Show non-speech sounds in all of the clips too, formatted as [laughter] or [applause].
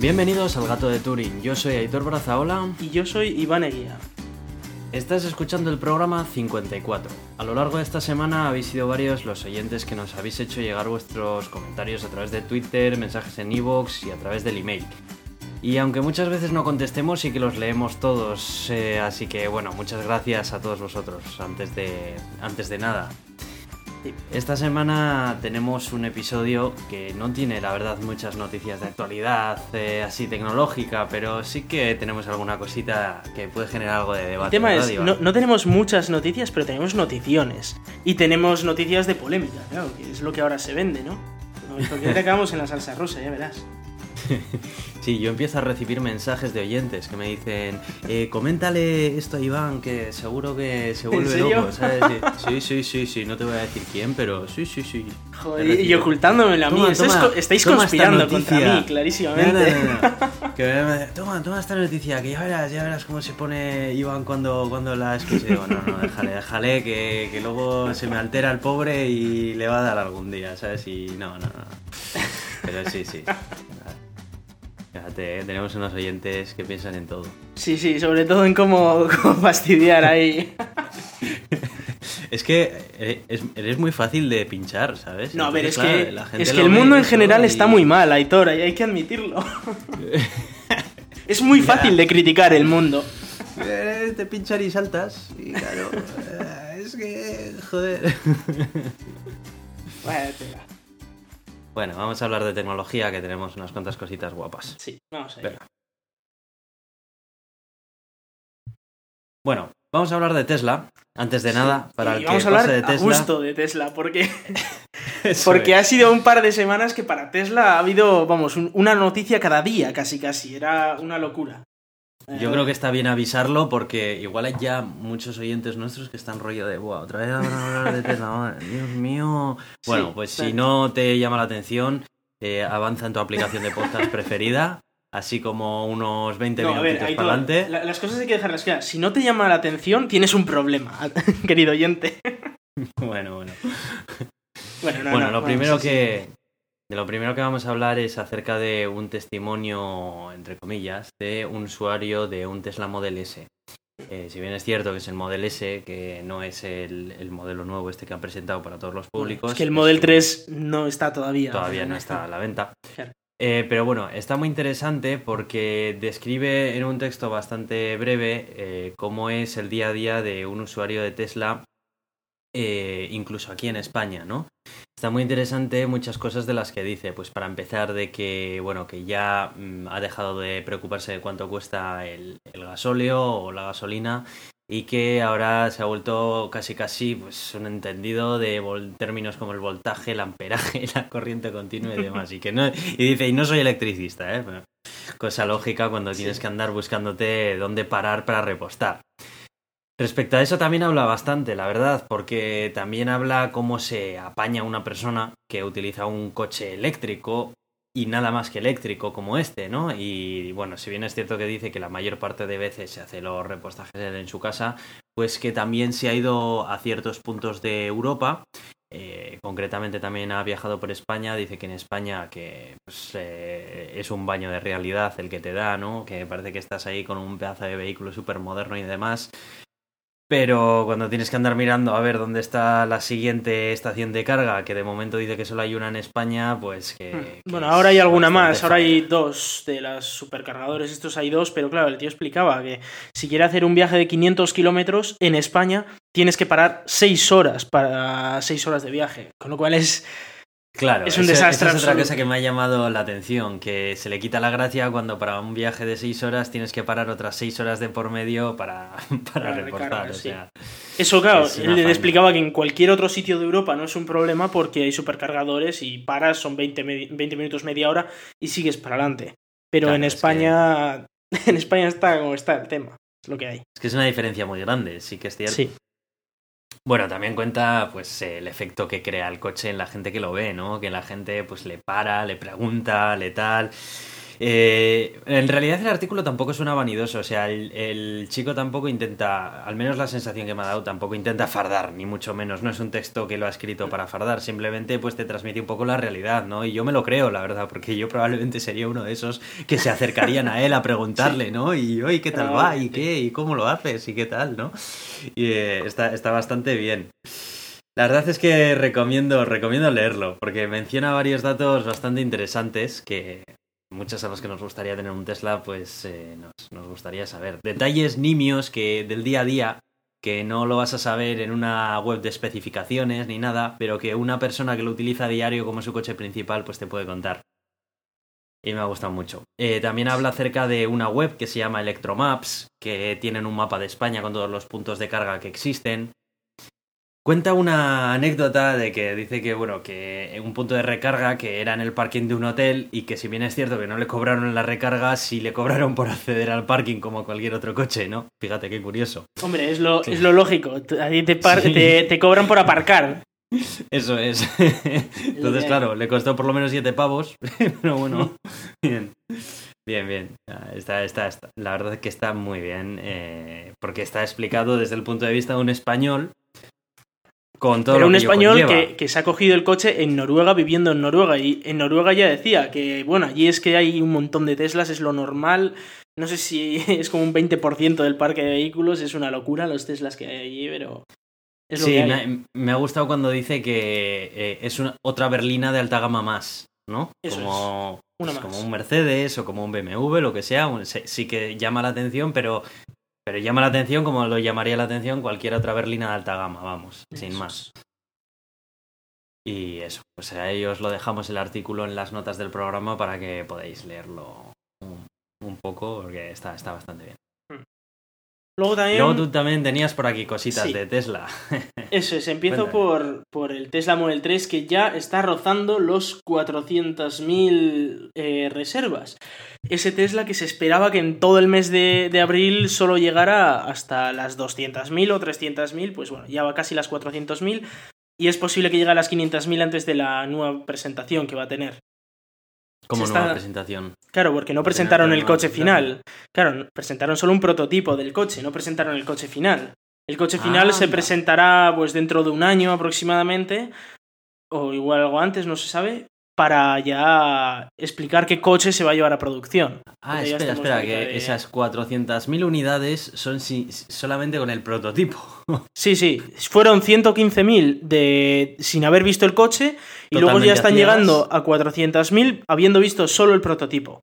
Bienvenidos al Gato de Turing. Yo soy Aitor Brazaola. Y yo soy Iván Eguía. Estás escuchando el programa 54. A lo largo de esta semana habéis sido varios los oyentes que nos habéis hecho llegar vuestros comentarios a través de Twitter, mensajes en iVoox y a través del email. Y aunque muchas veces no contestemos, sí que los leemos todos. eh, así que bueno, muchas gracias a todos vosotros antes de, antes de nada. Esta semana tenemos un episodio que no tiene, la verdad, muchas noticias de actualidad eh, así tecnológica, pero sí que tenemos alguna cosita que puede generar algo de El debate. tema ¿verdad, es, no, no tenemos muchas noticias, pero tenemos noticiones. Y tenemos noticias de polémica, claro, que es lo que ahora se vende, ¿no? Porque acabamos en la salsa rosa, ya verás. [laughs] Sí, yo empiezo a recibir mensajes de oyentes que me dicen, eh, coméntale esto a Iván, que seguro que se vuelve loco, ¿sabes? [laughs] Sí, sí, sí, sí, no te voy a decir quién, pero sí, sí, sí. Joder, y recibido. ocultándome a mí. Toma, Estáis, toma, co- estáis toma conspirando contra mí, clarísimamente. No, no, no, no. [laughs] Que me- toma, toma esta noticia, que ya verás, ya verás cómo se pone Iván cuando, cuando la escuche. Digo, no, no, déjale, déjale, que, que luego se me altera el pobre y le va a dar algún día, ¿sabes? Y no, no, no. Pero sí, sí. Fíjate, ¿eh? tenemos unos oyentes que piensan en todo. Sí, sí, sobre todo en cómo, [laughs] cómo fastidiar ahí. Es que eh, es- eres muy fácil de pinchar, ¿sabes? No, a ver, es que, claro, la gente es que el mundo en general y- está muy mal, Aitor, y hay que admitirlo. [laughs] es muy fácil de criticar el mundo. Te pinchar y saltas. Y claro, [laughs] eh, es que. Joder. Vaya tela. Bueno, vamos a hablar de tecnología, que tenemos unas cuantas cositas guapas. Sí, vamos a. Venga. Bueno, vamos a hablar de Tesla. Antes de nada, para el vamos que a hablar pase de a Tesla. gusto de Tesla, porque, [laughs] porque es. ha sido un par de semanas que para Tesla ha habido, vamos, un- una noticia cada día, casi casi. Era una locura. Yo creo que está bien avisarlo porque igual hay ya muchos oyentes nuestros que están rollo de, Buah, otra vez hablar de Tesla, Dios mío. Bueno, Sí, pues si no te llama la atención, eh, avanza en tu aplicación de podcast [laughs] preferida, así como unos 20 No, ver, minutitos para adelante. la- las cosas hay que dejarlas claras. Si no te llama la atención, tienes un problema, [laughs] querido oyente. [laughs] Bueno, bueno. Bueno, no, bueno, no, lo primero sí, sí. De lo primero que vamos a hablar es acerca de un testimonio, entre comillas, de un usuario de un Tesla Model S. Eh, si bien es cierto que es el Model S, que no es el, el modelo nuevo este que han presentado para todos los públicos. Es que el Model un- 3 no está todavía. todavía no está a la venta. Claro. Eh, pero bueno, está muy interesante porque describe en un texto bastante breve eh, cómo es el día a día de un usuario de Tesla, incluso aquí en España, ¿no? Está muy interesante muchas cosas de las que dice, pues para empezar de que, bueno, que ya mm, ha dejado de preocuparse de cuánto cuesta el, el gasóleo o la gasolina y que ahora se ha vuelto casi casi pues un entendido de vol- términos como el voltaje, el amperaje, [laughs] la corriente continua y demás. Y que no, y dice, y no soy electricista, ¿eh? Cosa lógica cuando tienes que andar buscándote dónde parar para repostar. Respecto a eso también habla bastante, la verdad, porque también habla cómo se apaña una persona que utiliza un coche eléctrico y nada más que eléctrico como este, ¿no? Y bueno, si bien es cierto que dice que la mayor parte de veces se hace los repostajes en su casa, pues que también se ha ido a ciertos puntos de Europa. eh, concretamente también ha viajado por España, dice que en España que pues, eh, es un baño de realidad el que te da, ¿no? Que parece que estás ahí con un pedazo de vehículo súper moderno y demás. Pero cuando tienes que andar mirando a ver dónde está la siguiente estación de carga, que de momento dice que solo hay una en España, pues que... que Bueno, ahora hay alguna más, ahora hay dos de las supercargadores, estos hay dos, pero claro, el tío explicaba que si quiere hacer un viaje de 500 kilómetros en España, tienes que parar 6 horas para 6 horas de viaje, con lo cual es... Claro, Es un esa- desastre esa es otra cosa que me ha llamado la atención, que se le quita la gracia cuando para un viaje de seis horas tienes que parar otras seis horas de por medio para, [laughs] para, Para reportar. o sí. sea, Eso, claro, Es él le explicaba que en cualquier otro sitio de Europa no es un problema porque hay supercargadores y paras, son 20, me- 20 minutos, media hora y sigues para adelante. Pero Claro, en es España, [laughs] en España está como está el tema, es lo que hay. es que es una diferencia muy grande, sí que es cierto. Sí. Bueno, también cuenta pues el efecto que crea el coche en la gente que lo ve, ¿no? Que la gente pues le para, le pregunta, le tal. Eh, en realidad el artículo tampoco suena vanidoso, o sea, el, el, chico tampoco intenta, al menos la sensación que me ha dado, tampoco intenta fardar, ni mucho menos, no es un texto que lo ha escrito para fardar, simplemente pues te transmite un poco la realidad, ¿no? Y yo me lo creo, la verdad, porque yo probablemente sería uno de esos que se acercarían a él a preguntarle, ¿no? Y, oye, ¿qué tal va? ¿Y qué? ¿Y cómo lo haces? ¿Y qué tal? ¿no? Y eh, está, está bastante bien. La verdad es que recomiendo, recomiendo leerlo, porque menciona varios datos bastante interesantes que muchos a los que nos gustaría tener un Tesla, pues eh, nos, gustaría saber. Detalles nimios que del día a día, que no lo vas a saber en una web de especificaciones ni nada, pero que una persona que lo utiliza diario como su coche principal, pues te puede contar. Y me ha gustado mucho. Eh, también habla acerca de una web que se llama Electromaps, que tienen un mapa de España con todos los puntos de carga que existen. Cuenta una anécdota de que dice que, bueno, que un punto de recarga que era en el parking de un hotel y que si bien es cierto que no le cobraron en la recarga, sí le cobraron por acceder al parking como cualquier otro coche, ¿no? Fíjate qué curioso. Hombre, es lo, es lo lógico. A ti te, te, te, cobran por aparcar. Eso es. [laughs] Entonces, claro, le costó por lo menos siete pavos, [laughs] pero bueno, bien. Bien, bien. Está, está, está. La verdad es que está muy bien, eh, porque está explicado desde el punto de vista de un español con todo Pero lo un que español que, que, se ha cogido el coche en Noruega viviendo en Noruega y en Noruega ya decía que, bueno, allí es que hay un montón de Teslas, es lo normal. No sé si [laughs] es como un 20% del parque de vehículos, es una locura los Teslas que hay allí, pero... Es lo sí, que hay. me, me, ha gustado cuando dice que eh, es una, otra berlina de alta gama más, ¿no? Eso como, es. Una pues más. como un Mercedes o como un BMW, lo que sea. sí que llama la atención, pero, pero llama la atención como lo llamaría la atención cualquier otra berlina de alta gama, vamos, sin más. Y eso, pues ahí os lo dejamos el artículo en las notas del programa para que podáis leerlo un, un poco, porque está, está bastante bien. Luego también... luego tú también tenías por aquí cositas Sí. de Tesla. [laughs] Eso es, empiezo por, por el Tesla Model 3 que ya está rozando los 400.000 eh, reservas. Ese Tesla que se esperaba que en todo el mes de, de abril solo llegara hasta las 200.000 o 300.000, pues bueno, ya va casi las 400.000 y es posible que llegue a las 500.000 antes de la nueva presentación que va a tener. Como nueva está- presentación. Claro, porque no presentaron el coche final. Claro, presentaron solo un prototipo del coche, no presentaron el coche final. El coche final se presentará pues dentro de un año aproximadamente, o igual algo antes, no se sabe, para ya explicar qué coche se va a llevar a producción. Ah, Porque espera, espera, que de- esas 400.000 unidades son si- solamente con el prototipo. [laughs] Sí, sí, fueron 115.000 de sin haber visto el coche y luego ya están llegando a 400.000 habiendo visto solo el prototipo.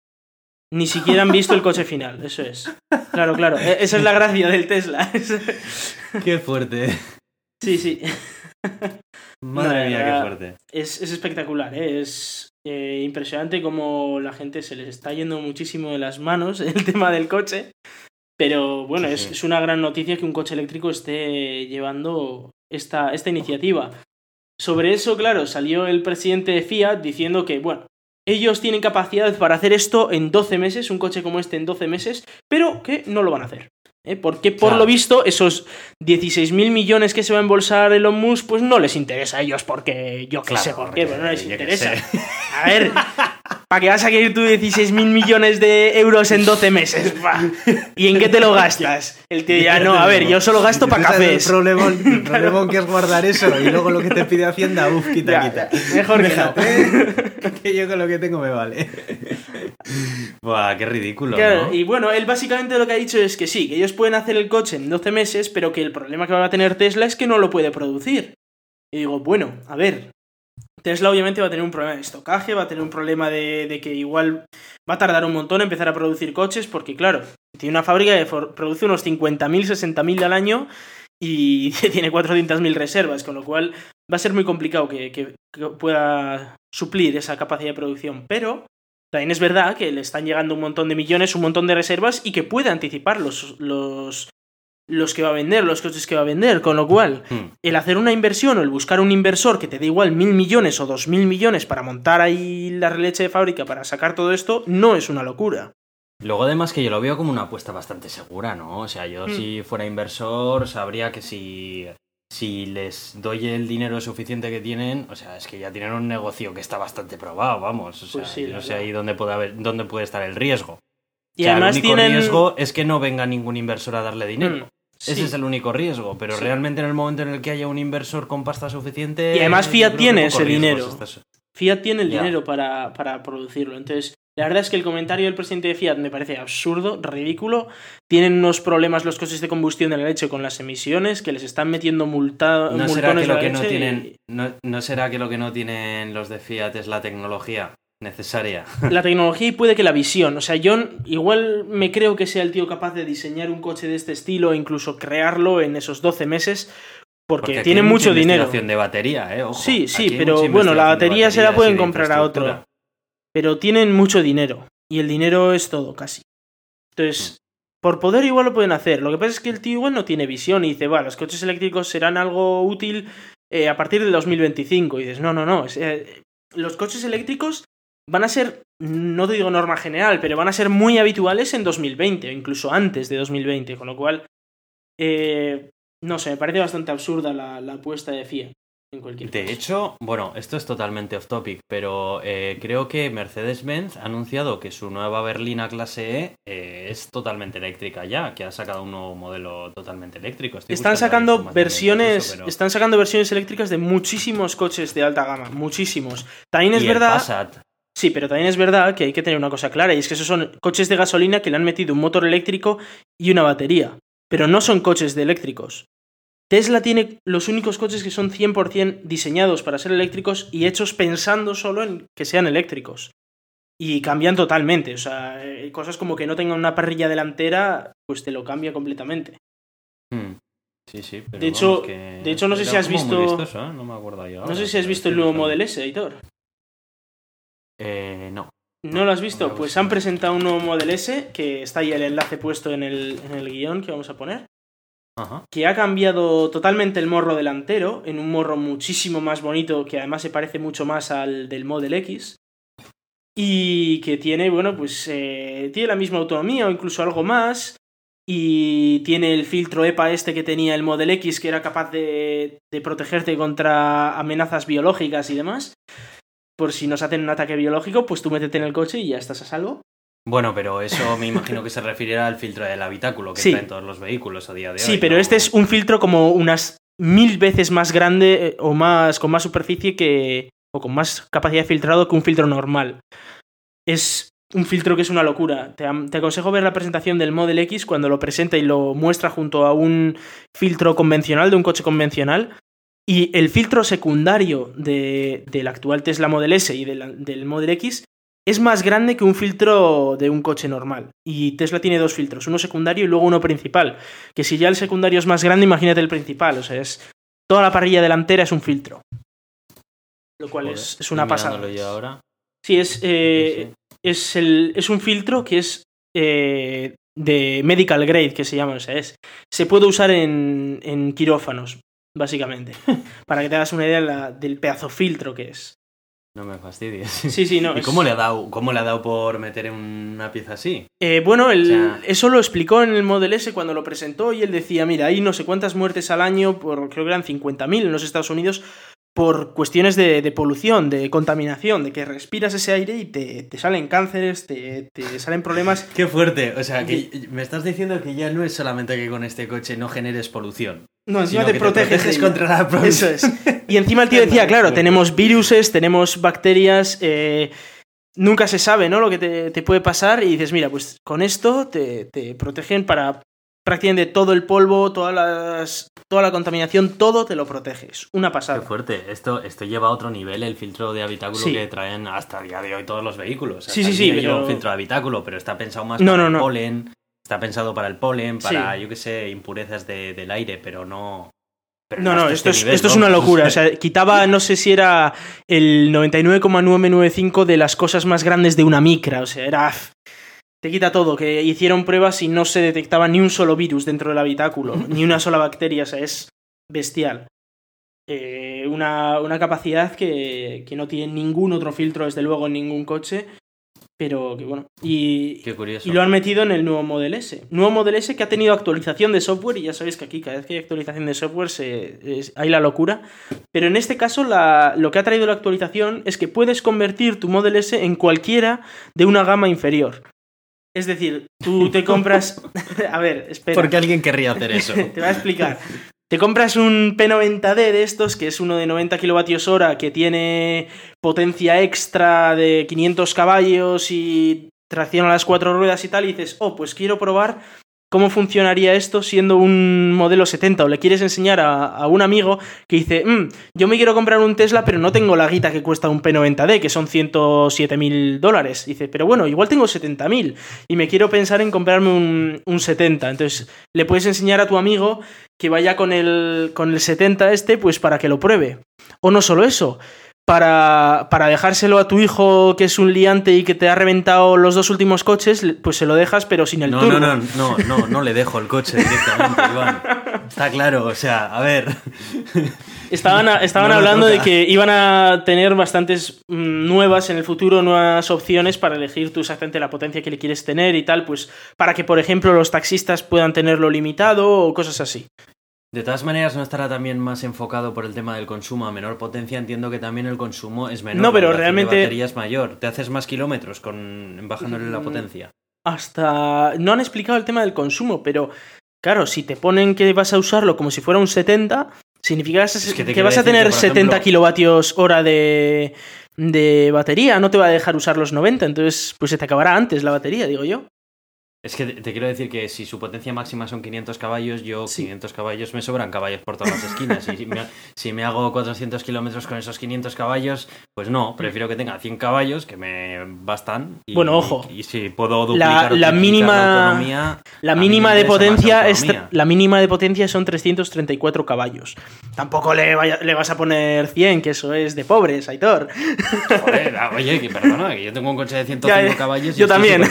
Ni siquiera han visto el coche final, [laughs] eso es. Claro, claro, e- esa es la gracia del Tesla. [laughs] Qué fuerte. Sí, sí, Madre No, mía, qué fuerte. es, es espectacular, ¿eh? es eh, impresionante como la gente se les está yendo muchísimo de las manos [laughs] el tema del coche. Pero bueno, Sí, es, sí. es una gran noticia que un coche eléctrico esté llevando esta, esta iniciativa. Sobre eso, claro, salió el presidente de Fiat diciendo que, bueno, ellos tienen capacidad para hacer esto en 12 meses, un coche como este en 12 meses, pero que no lo van a hacer. ¿Eh? Porque por Claro. lo visto, esos 16.000 millones que se va a embolsar Elon Musk, pues no les interesa a ellos porque yo qué Claro, sé por qué, pero no les interesa. A ver, ¿para qué vas a querer tú 16.000 millones de euros en 12 meses? Pa. ¿Y en qué te lo gastas? El tío ya, no, a ver, yo solo gasto para cafés. El problema, el problema que es guardar eso y luego lo que te pide Hacienda, uff, quita, Ya, quita. mejor que no. [laughs] Que yo con lo que tengo me vale. Buah, qué ridículo, Claro, ¿no? y bueno, él básicamente lo que ha dicho es que sí, que ellos pueden hacer el coche en 12 meses, pero que el problema que va a tener Tesla es que no lo puede producir. Y digo, bueno, a ver, Tesla obviamente va a tener un problema de estocaje, va a tener un problema de, que igual va a tardar un montón en empezar a producir coches, porque claro, tiene una fábrica que produce unos 50.000, 60.000 al año y [laughs] tiene 400.000 reservas, con lo cual va a ser muy complicado que- que pueda suplir esa capacidad de producción. Pero también es verdad que le están llegando un montón de millones, un montón de reservas y que puede anticipar los, los, los que va a vender, los coches que va a vender. Con lo cual, Hmm. el hacer una inversión o el buscar un inversor que te dé igual mil millones o dos mil millones para montar ahí la releche de fábrica para sacar todo esto, no es una locura. Luego además que yo lo veo como una apuesta bastante segura, ¿no? O sea, yo Mm. si fuera inversor sabría que si si les doy el dinero suficiente que tienen, o sea, es que ya tienen un negocio que está bastante probado, vamos. O sea, Pues sí, yo la no sé ahí dónde puede haber, dónde puede estar el riesgo. Y o sea, además el único tienen. riesgo es que no venga ningún inversor a darle dinero. Mm, sí. Ese es el único riesgo, pero Sí. realmente en el momento en el que haya un inversor con pasta suficiente... Y además Fiat tiene ese dinero. estás- Fiat tiene el dinero para, para producirlo. Entonces, la verdad es que el comentario del presidente de Fiat me parece absurdo, ridículo. Tienen unos problemas los coches de combustión de la leche con las emisiones, que les están metiendo multa, ¿No será que lo de que no tienen, y- no, no será que lo que no tienen los de Fiat es la tecnología necesaria? [laughs] La tecnología y puede que la visión. O sea, yo igual me creo que sea el tío capaz de diseñar un coche de este estilo e incluso crearlo en esos 12 meses, porque, tiene mucho dinero. de batería, ¿eh? Ojo, Sí, sí, pero bueno, la batería se la pueden de comprar a otro. Pero tienen mucho dinero. Y el dinero es todo, casi. Entonces, por poder igual lo pueden hacer. Lo que pasa es que el tío igual no tiene visión y dice, va, los coches eléctricos serán algo útil eh, a partir del 2025. Y dices, no, no, no. eh, los coches eléctricos van a ser, no te digo norma general, pero van a ser muy habituales en 2020 o incluso antes de 2020. Con lo cual, eh, no sé, me parece bastante absurda la, la apuesta de Fiat. En cualquier De caso. hecho, bueno, esto es totalmente off topic, pero eh, creo que Mercedes-Benz ha anunciado que su nueva berlina clase E eh, es totalmente eléctrica ya, que ha sacado un nuevo modelo totalmente eléctrico. Estoy Están sacando versiones, eso, pero- están sacando versiones eléctricas de muchísimos coches de alta gama, muchísimos. También es y el verdad, Passat. sí, pero también es verdad que hay que tener una cosa clara y es que esos son coches de gasolina que le han metido un motor eléctrico y una batería, pero no son coches de eléctricos. Tesla tiene los únicos coches que son 100% diseñados para ser eléctricos y hechos pensando solo en que sean eléctricos. Y cambian totalmente, o sea, eh, cosas como que no tengan una parrilla delantera, pues te lo cambia completamente. Hmm. Sí, sí, pero De hecho- que de hecho, no sé si has visto- vistoso, ¿eh? No me acuerdo yo No sé si has visto el nuevo. Model S, editor. Eh, no. ¿No lo has visto? no Pues han presentado un nuevo Model S, que está ahí el enlace puesto en el, en el guion que vamos a poner, Que ha cambiado totalmente el morro delantero, en un morro muchísimo más bonito, que además se parece mucho más al del Model X, y que tiene, bueno, pues eh, tiene la misma autonomía o incluso algo más, y tiene el filtro EPA este que tenía el Model X, que era capaz de, de protegerte contra amenazas biológicas y demás. Por si nos hacen un ataque biológico, pues tú métete en el coche y ya estás a salvo. Bueno, pero eso me imagino que se referirá al filtro del habitáculo que Sí. traen todos los vehículos a día de hoy. Sí, pero ¿no? este es un filtro como unas mil veces más grande eh, o más con más superficie que o con más capacidad de filtrado que un filtro normal. Es un filtro que es una locura. Te, te aconsejo ver la presentación del Model X cuando lo presenta y lo muestra junto a un filtro convencional de un coche convencional. Y el filtro secundario de- del actual Tesla Model S y del, del Model X es más grande que un filtro de un coche normal. Y Tesla tiene dos filtros, uno secundario y luego uno principal. Que si ya el secundario es más grande, imagínate el principal. O sea, es. Toda la parrilla delantera es un filtro. Lo cual Joder, es, es una pasada. yo ahora. Sí, es, eh, Sí, es, el, es un filtro que es eh, de medical grade, que se llama. O sea, es, se puede usar en, en quirófanos, básicamente. [laughs] para que te hagas una idea la- del pedazo filtro que es. No me fastidies. Sí, sí, no. [laughs] ¿Y es- cómo le, ha dado, cómo le ha dado por meter en una pieza así? Eh, bueno, el- O sea- eso lo explicó en el Model S cuando lo presentó y él decía, mira, hay no sé cuántas muertes al año, por, creo que eran 50.000 en los Estados Unidos, por cuestiones de, de polución, de contaminación, de que respiras ese aire y te, te salen cánceres, te, te salen problemas. Qué fuerte. O sea, que me estás diciendo que ya no es solamente que con este coche no generes polución. No, encima te proteges, te proteges contra la polución. Eso es. Y encima el tío [laughs] decía, claro, tenemos viruses, tenemos bacterias, eh, nunca se sabe, ¿no? Lo que te, te puede pasar y dices, mira, pues con esto te, te protegen para prácticamente todo el polvo, todas las, toda la contaminación, todo te lo proteges. Una Qué pasada. fuerte. Esto, esto lleva a otro nivel el filtro de habitáculo Sí. que traen hasta el día de hoy todos los vehículos. Sí, Hasta sí, sí, lleva pero- un filtro de habitáculo, pero está pensado más No, para no, el no. polen. Está pensado para el polen, para, Sí. yo qué sé, impurezas de- del aire, pero no. pero No, no, hasta esto, este es, nivel, esto es una locura. [laughs] O sea, quitaba, no sé si era el 99,995 de las cosas más grandes de una micra. O sea, era. Te quita todo. Que hicieron pruebas y no se detectaba ni un solo virus dentro del habitáculo, [laughs] ni una sola bacteria. O sea, es bestial. Eh, una, una capacidad que, que no tiene ningún otro filtro, desde luego, en ningún coche. Pero que bueno. Y, Qué curioso. y lo han metido en el nuevo Model S. Nuevo Model S que ha tenido actualización de software y ya sabéis que aquí cada vez que hay actualización de software se, es- hay la locura. Pero en este caso la- lo que ha traído la actualización es que puedes convertir tu Model S en cualquiera de una gama inferior. Es decir, tú te compras... [laughs] a ver, espera. ¿Por qué alguien querría hacer eso? [laughs] Te voy a explicar. Te compras un P90D de estos, que es uno de 90 kilovatios hora, que tiene potencia extra de 500 caballos y tracción a las cuatro ruedas y tal, y dices, oh, pues quiero probar cómo funcionaría esto siendo un modelo 70, o le quieres enseñar a, un amigo que dice, "Mm, yo me quiero comprar un Tesla, pero no tengo la guita que cuesta un P90D, que son 107 mil dólares. Dice, pero bueno, igual tengo 70 mil y me quiero pensar en comprarme un, un 70. Entonces, le puedes enseñar a tu amigo que vaya con el, con el 70 este, pues para que lo pruebe. O no solo eso, para, para dejárselo a tu hijo que es un liante y que te ha reventado los dos últimos coches, pues se lo dejas, pero sin el No, turbo. no, no, no, no, no le dejo el coche directamente, [laughs] Iván. Está claro, o sea, a ver. [laughs] Estaban, a- estaban No hablando de que iban a tener bastantes mm, nuevas en el futuro, nuevas opciones para elegir tú exactamente la potencia que le quieres tener y tal, pues para que, por ejemplo, los taxistas puedan tenerlo limitado o cosas así. De todas maneras, ¿no estará también más enfocado por el tema del consumo a menor potencia? Entiendo que también el consumo es menor. No, pero la realmente- De batería es mayor. Te haces más kilómetros con bajándole la Mm, potencia. Hasta... No han explicado el tema del consumo, pero claro, si te ponen que vas a usarlo como si fuera un 70, significa Es que vas a tener que, por 70 ejemplo- kilovatios hora de, de batería, no te va a dejar usar los 90, entonces pues se te acabará antes la batería, digo yo. Es que te te quiero decir que si su potencia máxima son 500 caballos, yo Sí. 500 caballos me sobran caballos por todas las esquinas. Y si me, si me hago 400 kilómetros con esos 500 caballos, pues no, prefiero que tenga 100 caballos que me bastan. Y, Bueno, ojo. Y, si puedo duplicar la triplicar mínima- la autonomía, La mínima de la potencia es la mínima de potencia son 334 caballos. Tampoco le, vaya- le vas a poner 100, que eso es de pobres, Aitor. Joder, oye, que perdona, que yo tengo un coche de 105 Ya, ya. caballos y Yo también.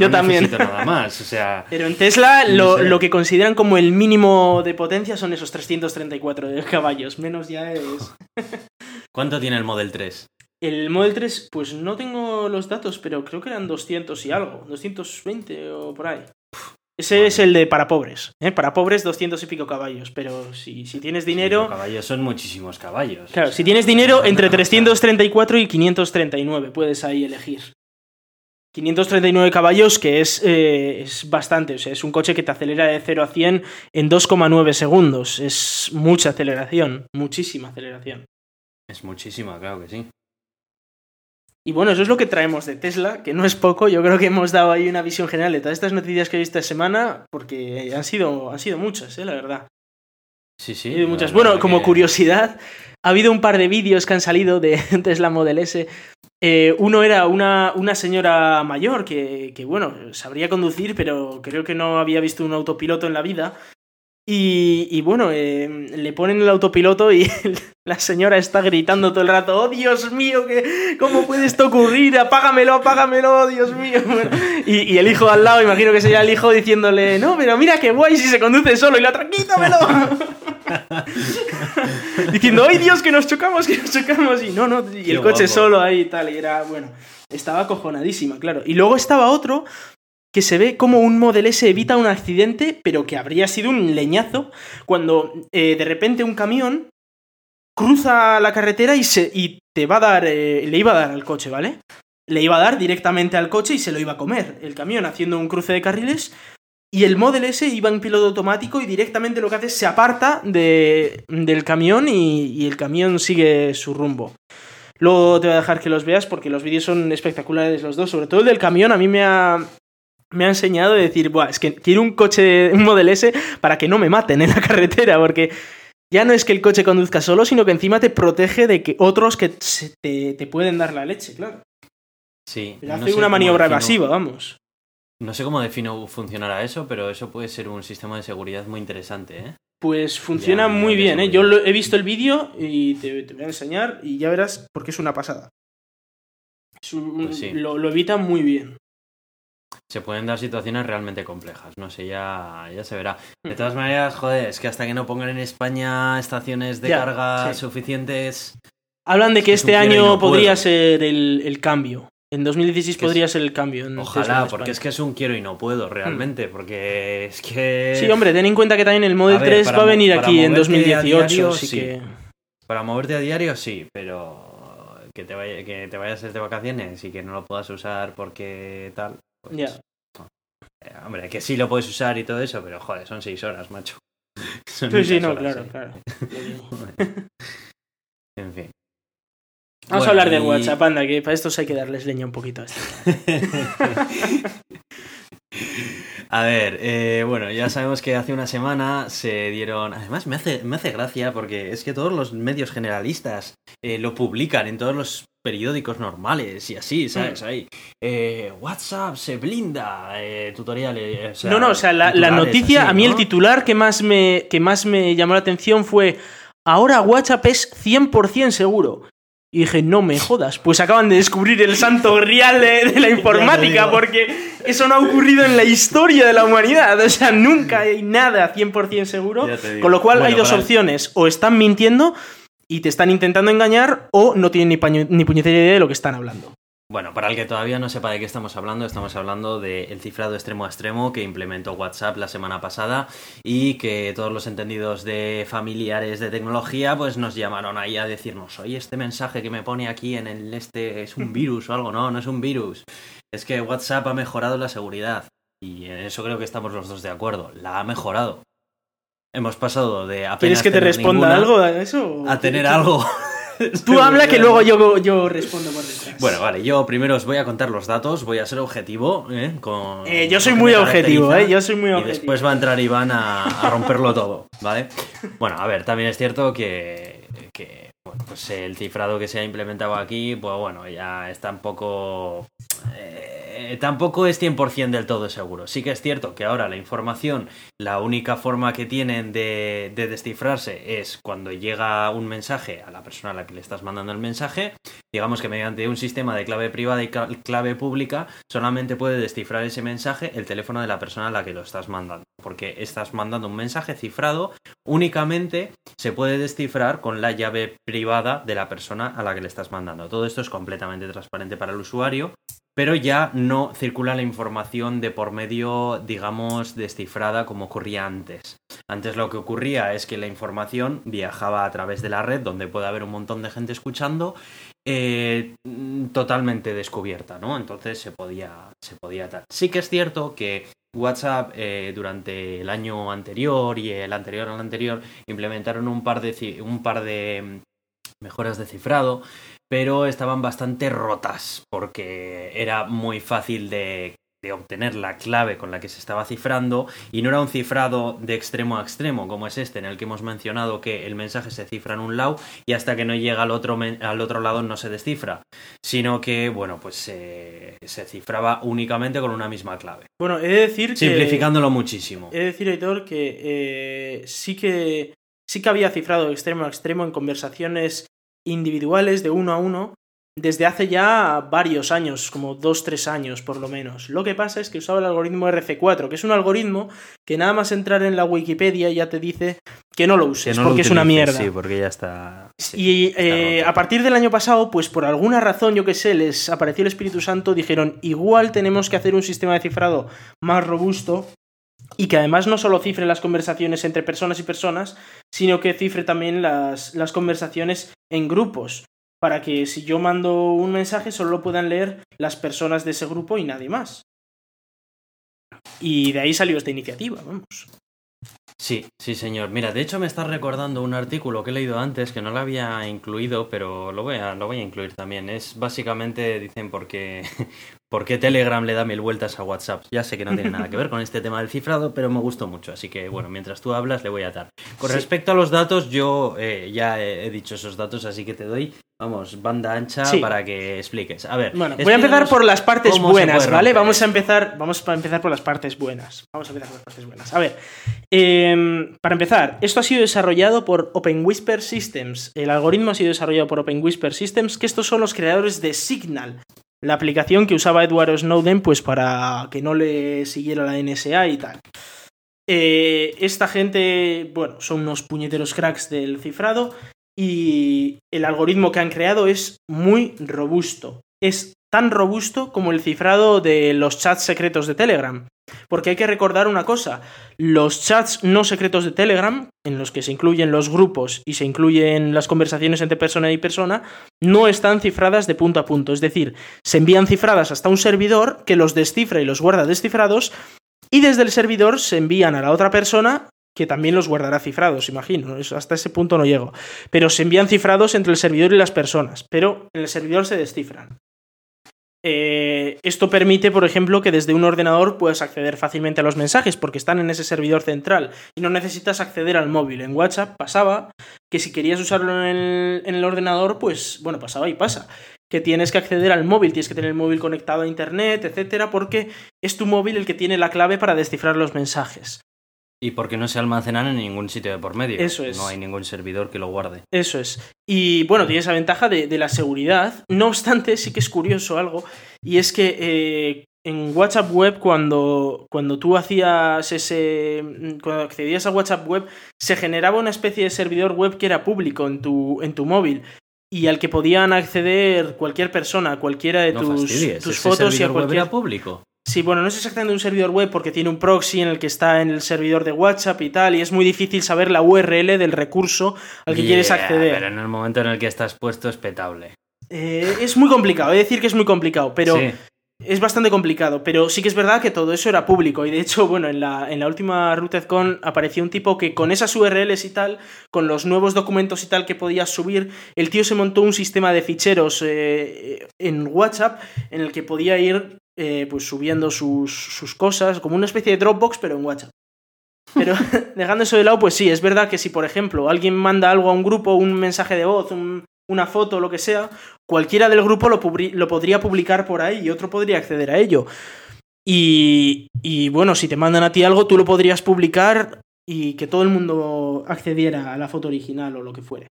Yo no también. nada más. O sea, Pero en Tesla No lo, sé. lo que consideran como el mínimo de potencia son esos 334 de caballos. Menos ya es... [laughs] ¿cuánto tiene el Model 3? El Model 3, pues no tengo los datos, pero creo que eran 200 y algo. 220 o por ahí. Ese es el de para pobres. ¿eh? Para pobres 200 y pico caballos. Pero si, si tienes dinero... Los caballos son muchísimos caballos. Claro, O sea, si tienes dinero, entre o sea, 334 y 539 puedes ahí elegir. 539 caballos, que es, eh, es bastante, o sea, es un coche que te acelera de 0 a 100 en 2,9 segundos. Es mucha aceleración, muchísima aceleración. Es muchísima, claro que sí. Y bueno, eso es lo que traemos de Tesla, que no es poco. Yo creo que hemos dado ahí una visión general de todas estas noticias que he visto esta semana, porque han sido, han sido muchas, eh, la verdad. Sí, sí. Muchas. Bueno, como que- curiosidad, ha habido un par de vídeos que han salido de [laughs] Tesla Model S. Eh, uno era una, una señora mayor que, que, bueno, sabría conducir, pero creo que no había visto un autopiloto en la vida. Y, y bueno, eh, le ponen el autopiloto y [laughs] la señora está gritando todo el rato, oh Dios mío, que, ¿cómo puede esto ocurrir? Apágamelo, apágamelo, oh, Dios mío. [laughs] Bueno, y, y el hijo al lado, imagino que sería el hijo diciéndole, no, pero mira qué guay si se conduce solo y la otra, quítamelo. [laughs] Diciendo, ¡ay Dios, que nos chocamos, que nos chocamos! Y no, no, y Qué el coche guapo. solo ahí y tal, y era, bueno, estaba acojonadísima, claro. Y luego estaba otro que se ve como un Model S evita un accidente, pero que habría sido un leñazo, cuando eh, de repente un camión cruza la carretera y, se, te va a dar, eh, le iba a dar al coche, ¿vale? Le iba a dar directamente al coche y se lo iba a comer el camión haciendo un cruce de carriles. Y el Model S iba en piloto automático y directamente lo que hace es se aparta de, del camión y, y el camión sigue su rumbo. Luego te voy a dejar que los veas porque los vídeos son espectaculares los dos. Sobre todo el del camión a mí me ha, me ha enseñado a decir, Buah, es que quiero un coche, un Model S para que no me maten en la carretera porque ya no es que el coche conduzca solo, sino que encima te protege de que otros que te, te pueden dar la leche, claro. Sí. Pero no hace sé una maniobra defino- evasiva, vamos. No sé cómo defino funcionará eso, pero eso puede ser un sistema de seguridad muy interesante, ¿eh? Pues funciona Ya, muy bien, ¿eh? Yo lo- he visto el vídeo y te, te voy a enseñar y ya verás porque es una pasada. Es un- Pues sí. lo, lo evita muy bien. Se pueden dar situaciones realmente complejas, no sé, ya, ya se verá. De Mm. todas maneras, joder, es que hasta que no pongan en España estaciones de Ya, carga sí. suficientes... Hablan de que Es que este año no podría puedo. ser el, el cambio. En 2016 Que es- podría ser el cambio. en Ojalá, porque es que es un quiero y no puedo, realmente, porque es que... Sí, hombre, ten en cuenta que también el Model ver, 3 para va a venir aquí en moverte a 2018, diario, así sí. que... Para moverte a diario sí, pero que te, vaya- que te vayas de vacaciones y que no lo puedas usar porque tal... pues, Ya. eh, hombre, que sí lo puedes usar y todo eso, pero joder, son seis horas, macho. [laughs] Son Sí, sí, no, horas, claro, eh. claro. [laughs] en fin. Vamos a hablar de y- WhatsApp, anda, que para estos hay que darles leña un poquito [laughs] a ver, eh, bueno, ya sabemos que hace una semana se dieron. Además, me hace, me hace gracia porque es que todos los medios generalistas eh, lo publican en todos los periódicos normales y así, ¿sabes? Mm. Ahí. eh, WhatsApp se blinda, eh, tutoriales. o sea, no, no, o sea, la, noticia, así, a mí el titular que más, me, que más me llamó la atención fue, ahora WhatsApp es 100% seguro. Y dije, no me jodas, pues acaban de descubrir el santo grial de, de la [laughs] informática, porque eso no ha ocurrido en la historia de la humanidad. O sea, nunca hay nada 100% seguro. Con lo cual hay dos opciones, o están mintiendo y te están intentando engañar, o no tienen ni, paño- ni puñetera idea de lo que están hablando. Bueno, para el que todavía no sepa de qué estamos hablando, estamos hablando del cifrado extremo a extremo que implementó WhatsApp la semana pasada y que todos los entendidos de familiares de tecnología pues nos llamaron ahí a decirnos, oye, este mensaje que me pone aquí en el este es un virus o algo, no, no es un virus. Es que WhatsApp ha mejorado la seguridad y en eso creo que estamos los dos de acuerdo, la ha mejorado. Hemos pasado de apenas ¿Quieres que te responda algo a eso? a tener algo. [laughs] [laughs] Tú habla que luego yo, yo respondo por detrás. Bueno, vale, yo primero os voy a contar los datos, voy a ser objetivo, ¿eh? Con, Eh, yo soy muy objetivo, ¿eh? Yo soy muy Y objetivo. después va a entrar Iván a, a romperlo todo, ¿vale? Bueno, a ver, también es cierto que, que bueno, pues el cifrado que se ha implementado aquí, pues bueno, ya está un poco... eh, tampoco es 100% del todo seguro. Sí que es cierto que ahora la información, la única forma que tienen de, de descifrarse es cuando llega un mensaje a la persona a la que le estás mandando el mensaje, digamos que mediante un sistema de clave privada y cla- clave pública solamente puede descifrar ese mensaje el teléfono de la persona a la que lo estás mandando. Porque estás mandando un mensaje cifrado, únicamente se puede descifrar con la llave privada de la persona a la que le estás mandando. Todo esto es completamente transparente para el usuario, pero ya no circula la información de por medio, digamos, descifrada como ocurría antes. Antes lo que ocurría es que la información viajaba a través de la red, donde puede haber un montón de gente escuchando, eh, totalmente descubierta, ¿no? Entonces se podía, se podía tal. Sí que es cierto que WhatsApp eh, durante el año anterior y el anterior al anterior implementaron un par de, un par de mm, mejoras de cifrado, pero estaban bastante rotas porque era muy fácil de, de obtener la clave con la que se estaba cifrando y no era un cifrado de extremo a extremo como es este en el que hemos mencionado que el mensaje se cifra en un lado y hasta que no llega al otro, al otro lado no se descifra, sino que bueno pues se- se cifraba únicamente con una misma clave, Bueno, he de decir que... simplificándolo muchísimo. He de decir, Aitor, que eh, sí que sí que había cifrado de extremo a extremo en conversaciones individuales de uno a uno desde hace ya varios años, como dos, tres años por lo menos. Lo que pasa es que usaba el algoritmo RC4, que es un algoritmo que nada más entrar en la Wikipedia ya te dice que no lo uses, lo porque es una mierda. Sí, porque ya está. sí, Y está eh, a partir del año pasado, pues por alguna razón, yo que sé, les apareció el Espíritu Santo, dijeron, igual tenemos que hacer un sistema de cifrado más robusto y que además no solo cifre las conversaciones entre personas y personas, sino que cifre también las, las conversaciones en grupos, para que si yo mando un mensaje solo lo puedan leer las personas de ese grupo y nadie más. Y de ahí salió esta iniciativa, vamos. Sí, sí, señor. Mira, de hecho me estás recordando un artículo que he leído antes que no lo había incluido, pero lo voy a, lo voy a incluir también. Es básicamente, dicen, porque [laughs] ¿Por qué Telegram le da mil vueltas a WhatsApp? Ya sé que no tiene nada que ver con este tema del cifrado, pero me gustó mucho, así que bueno, mientras tú hablas le voy a dar. Con Sí. respecto a los datos, yo eh, ya he, he dicho esos datos, así que te doy, vamos, banda ancha Sí. para que expliques. A ver, Bueno, voy a empezar por las partes buenas, ¿vale? Vamos a empezar, vamos a empezar por las partes buenas. Vamos a empezar por las partes buenas. A ver, em, para empezar, esto ha sido desarrollado por Open Whisper Systems. El algoritmo ha sido desarrollado por Open Whisper Systems, que estos son los creadores de Signal, la aplicación que usaba Edward Snowden, pues para que no le siguiera la NSA y tal. Eh, esta gente, bueno, son unos puñeteros cracks del cifrado y el algoritmo que han creado es muy robusto. es tan robusto como el cifrado de los chats secretos de Telegram. Porque hay que recordar una cosa, los chats no secretos de Telegram, en los que se incluyen los grupos y se incluyen las conversaciones entre persona y persona, no están cifradas de punto a punto. Es decir, se envían cifradas hasta un servidor que los descifra y los guarda descifrados, y desde el servidor se envían a la otra persona que también los guardará cifrados, imagino. Hasta ese punto no llego. Pero se envían cifrados entre el servidor y las personas, pero en el servidor se descifran. Eh, esto permite, por ejemplo, que desde un ordenador puedas acceder fácilmente a los mensajes porque están en ese servidor central y no necesitas acceder al móvil. En WhatsApp pasaba que si querías usarlo en el, en el ordenador, pues bueno, pasaba y pasa. Que tienes que acceder al móvil, tienes que tener el móvil conectado a internet, etcétera, porque es tu móvil el que tiene la clave para descifrar los mensajes. Y porque no se almacenan en ningún sitio de por medio. Eso es. No hay ningún servidor que lo guarde. Eso es. Y bueno, tiene esa ventaja de, de la seguridad. No obstante, sí que es curioso algo. Y es que eh, en WhatsApp Web, cuando, cuando tú hacías ese. Cuando accedías a WhatsApp Web, se generaba una especie de servidor web que era público en tu, en tu móvil. Y al que podían acceder cualquier persona, cualquiera de No tus, fastidies, tus ¿ese fotos y a cualquier. público. Sí, bueno, no es exactamente un servidor web porque tiene un proxy en el que está en el servidor de WhatsApp y tal, y es muy difícil saber la URL del recurso al que quieres acceder. Pero en el momento en el que estás puesto es petable. Eh, es muy complicado, he de decir que es muy complicado, pero Sí. Es bastante complicado. Pero sí que es verdad que todo eso era público, y de hecho, [laughs] bueno, en la, en la última RootedCon apareció un tipo que con esas URLs y tal, con los nuevos documentos y tal que podías subir, el tío se montó un sistema de ficheros eh, en WhatsApp en el que podía ir eh, pues subiendo sus, sus cosas, como una especie de Dropbox, pero en WhatsApp. Pero [laughs] dejando eso de lado, pues sí, es verdad que si, por ejemplo, alguien manda algo a un grupo, un mensaje de voz, un- una foto, lo que sea, cualquiera del grupo lo, lo podría publicar por ahí y otro podría acceder a ello. Y, y bueno, si te mandan a ti algo, tú lo podrías publicar y que todo el mundo accediera a la foto original o lo que fuere.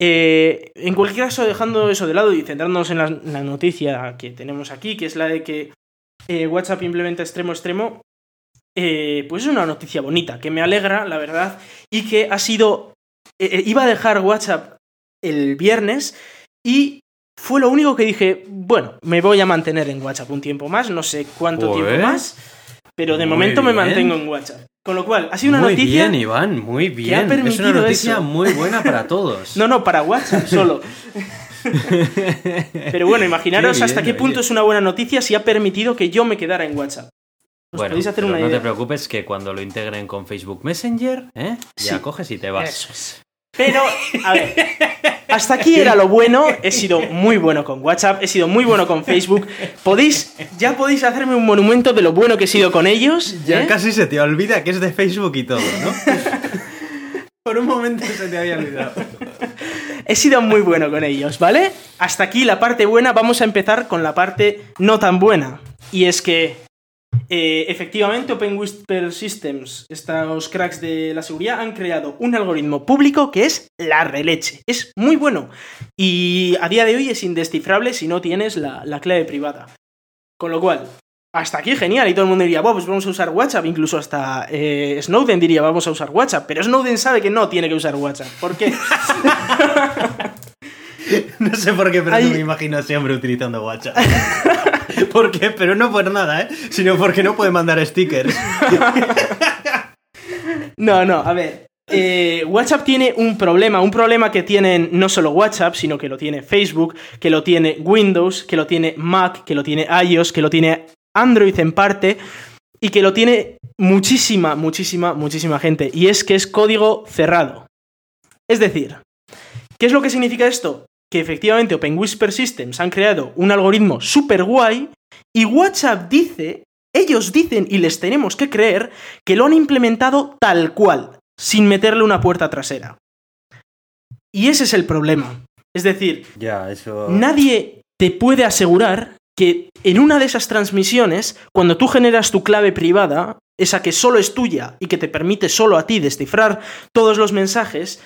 Eh, en cualquier caso, dejando eso de lado y centrándonos en la, noticia que tenemos aquí, que es la de que eh, WhatsApp implementa extremo extremo, eh, pues es una noticia bonita, que me alegra, la verdad, y que ha sido... iba a dejar WhatsApp el viernes y fue lo único que dije, bueno, me voy a mantener en WhatsApp un tiempo más, no sé cuánto Joder. tiempo más, pero de Muy momento me mantengo en WhatsApp. Con lo cual, ha sido una muy noticia... bien, Iván, muy bien. es permitido una noticia eso. muy buena para todos. [laughs] No, no, para WhatsApp solo. [laughs] Pero bueno, imaginaros Qué hasta qué punto es una buena noticia si ha permitido que yo me quedara en WhatsApp. Os Bueno, hacer una no te preocupes que cuando lo integren con Facebook Messenger, ¿eh? ya Sí. coges y te vas. Eso es. Pero, a ver, [laughs] hasta aquí era lo bueno. He sido muy bueno con WhatsApp, he sido muy bueno con Facebook. Podéis, ya podéis hacerme un monumento de lo bueno que he sido con ellos. Ya ¿eh? casi se te olvida que es de Facebook y todo, ¿no? [laughs] Por un momento se te había olvidado. He sido muy bueno con ellos, ¿vale? Hasta aquí la parte buena, vamos a empezar con la parte no tan buena. Y es que, eh, efectivamente, Open Whisper Systems, estos cracks de la seguridad, han creado un algoritmo público que es la releche. Es muy bueno. Y a día de hoy es indescifrable si no tienes la, la clave privada. Con lo cual, hasta aquí genial. Y todo el mundo diría, "Buah, pues vamos a usar WhatsApp. Incluso hasta eh, Snowden diría, vamos a usar WhatsApp. Pero Snowden sabe que no tiene que usar WhatsApp. ¿Por qué? [laughs] No sé por qué, pero Hay- no me imagino a ese hombre utilizando WhatsApp. [laughs] [laughs] ¿Por qué? Pero no por nada, ¿eh? Sino porque no puede mandar stickers. [laughs] No, no, a ver. eh, WhatsApp tiene un problema, un problema que tienen no solo WhatsApp, sino que lo tiene Facebook, que lo tiene Windows, que lo tiene Mac, que lo tiene iOS, que lo tiene Android en parte, y que lo tiene muchísima, muchísima, muchísima gente. Y es que es código cerrado. Es decir, ¿qué es lo que significa esto? Que efectivamente Open Whisper Systems han creado un algoritmo super guay y WhatsApp dice, ellos dicen y les tenemos que creer que lo han implementado tal cual, sin meterle una puerta trasera. Y ese es el problema. Es decir, Ya, eso. nadie te puede asegurar que en una de esas transmisiones, cuando tú generas tu clave privada, esa que solo es tuya y que te permite solo a ti descifrar todos los mensajes,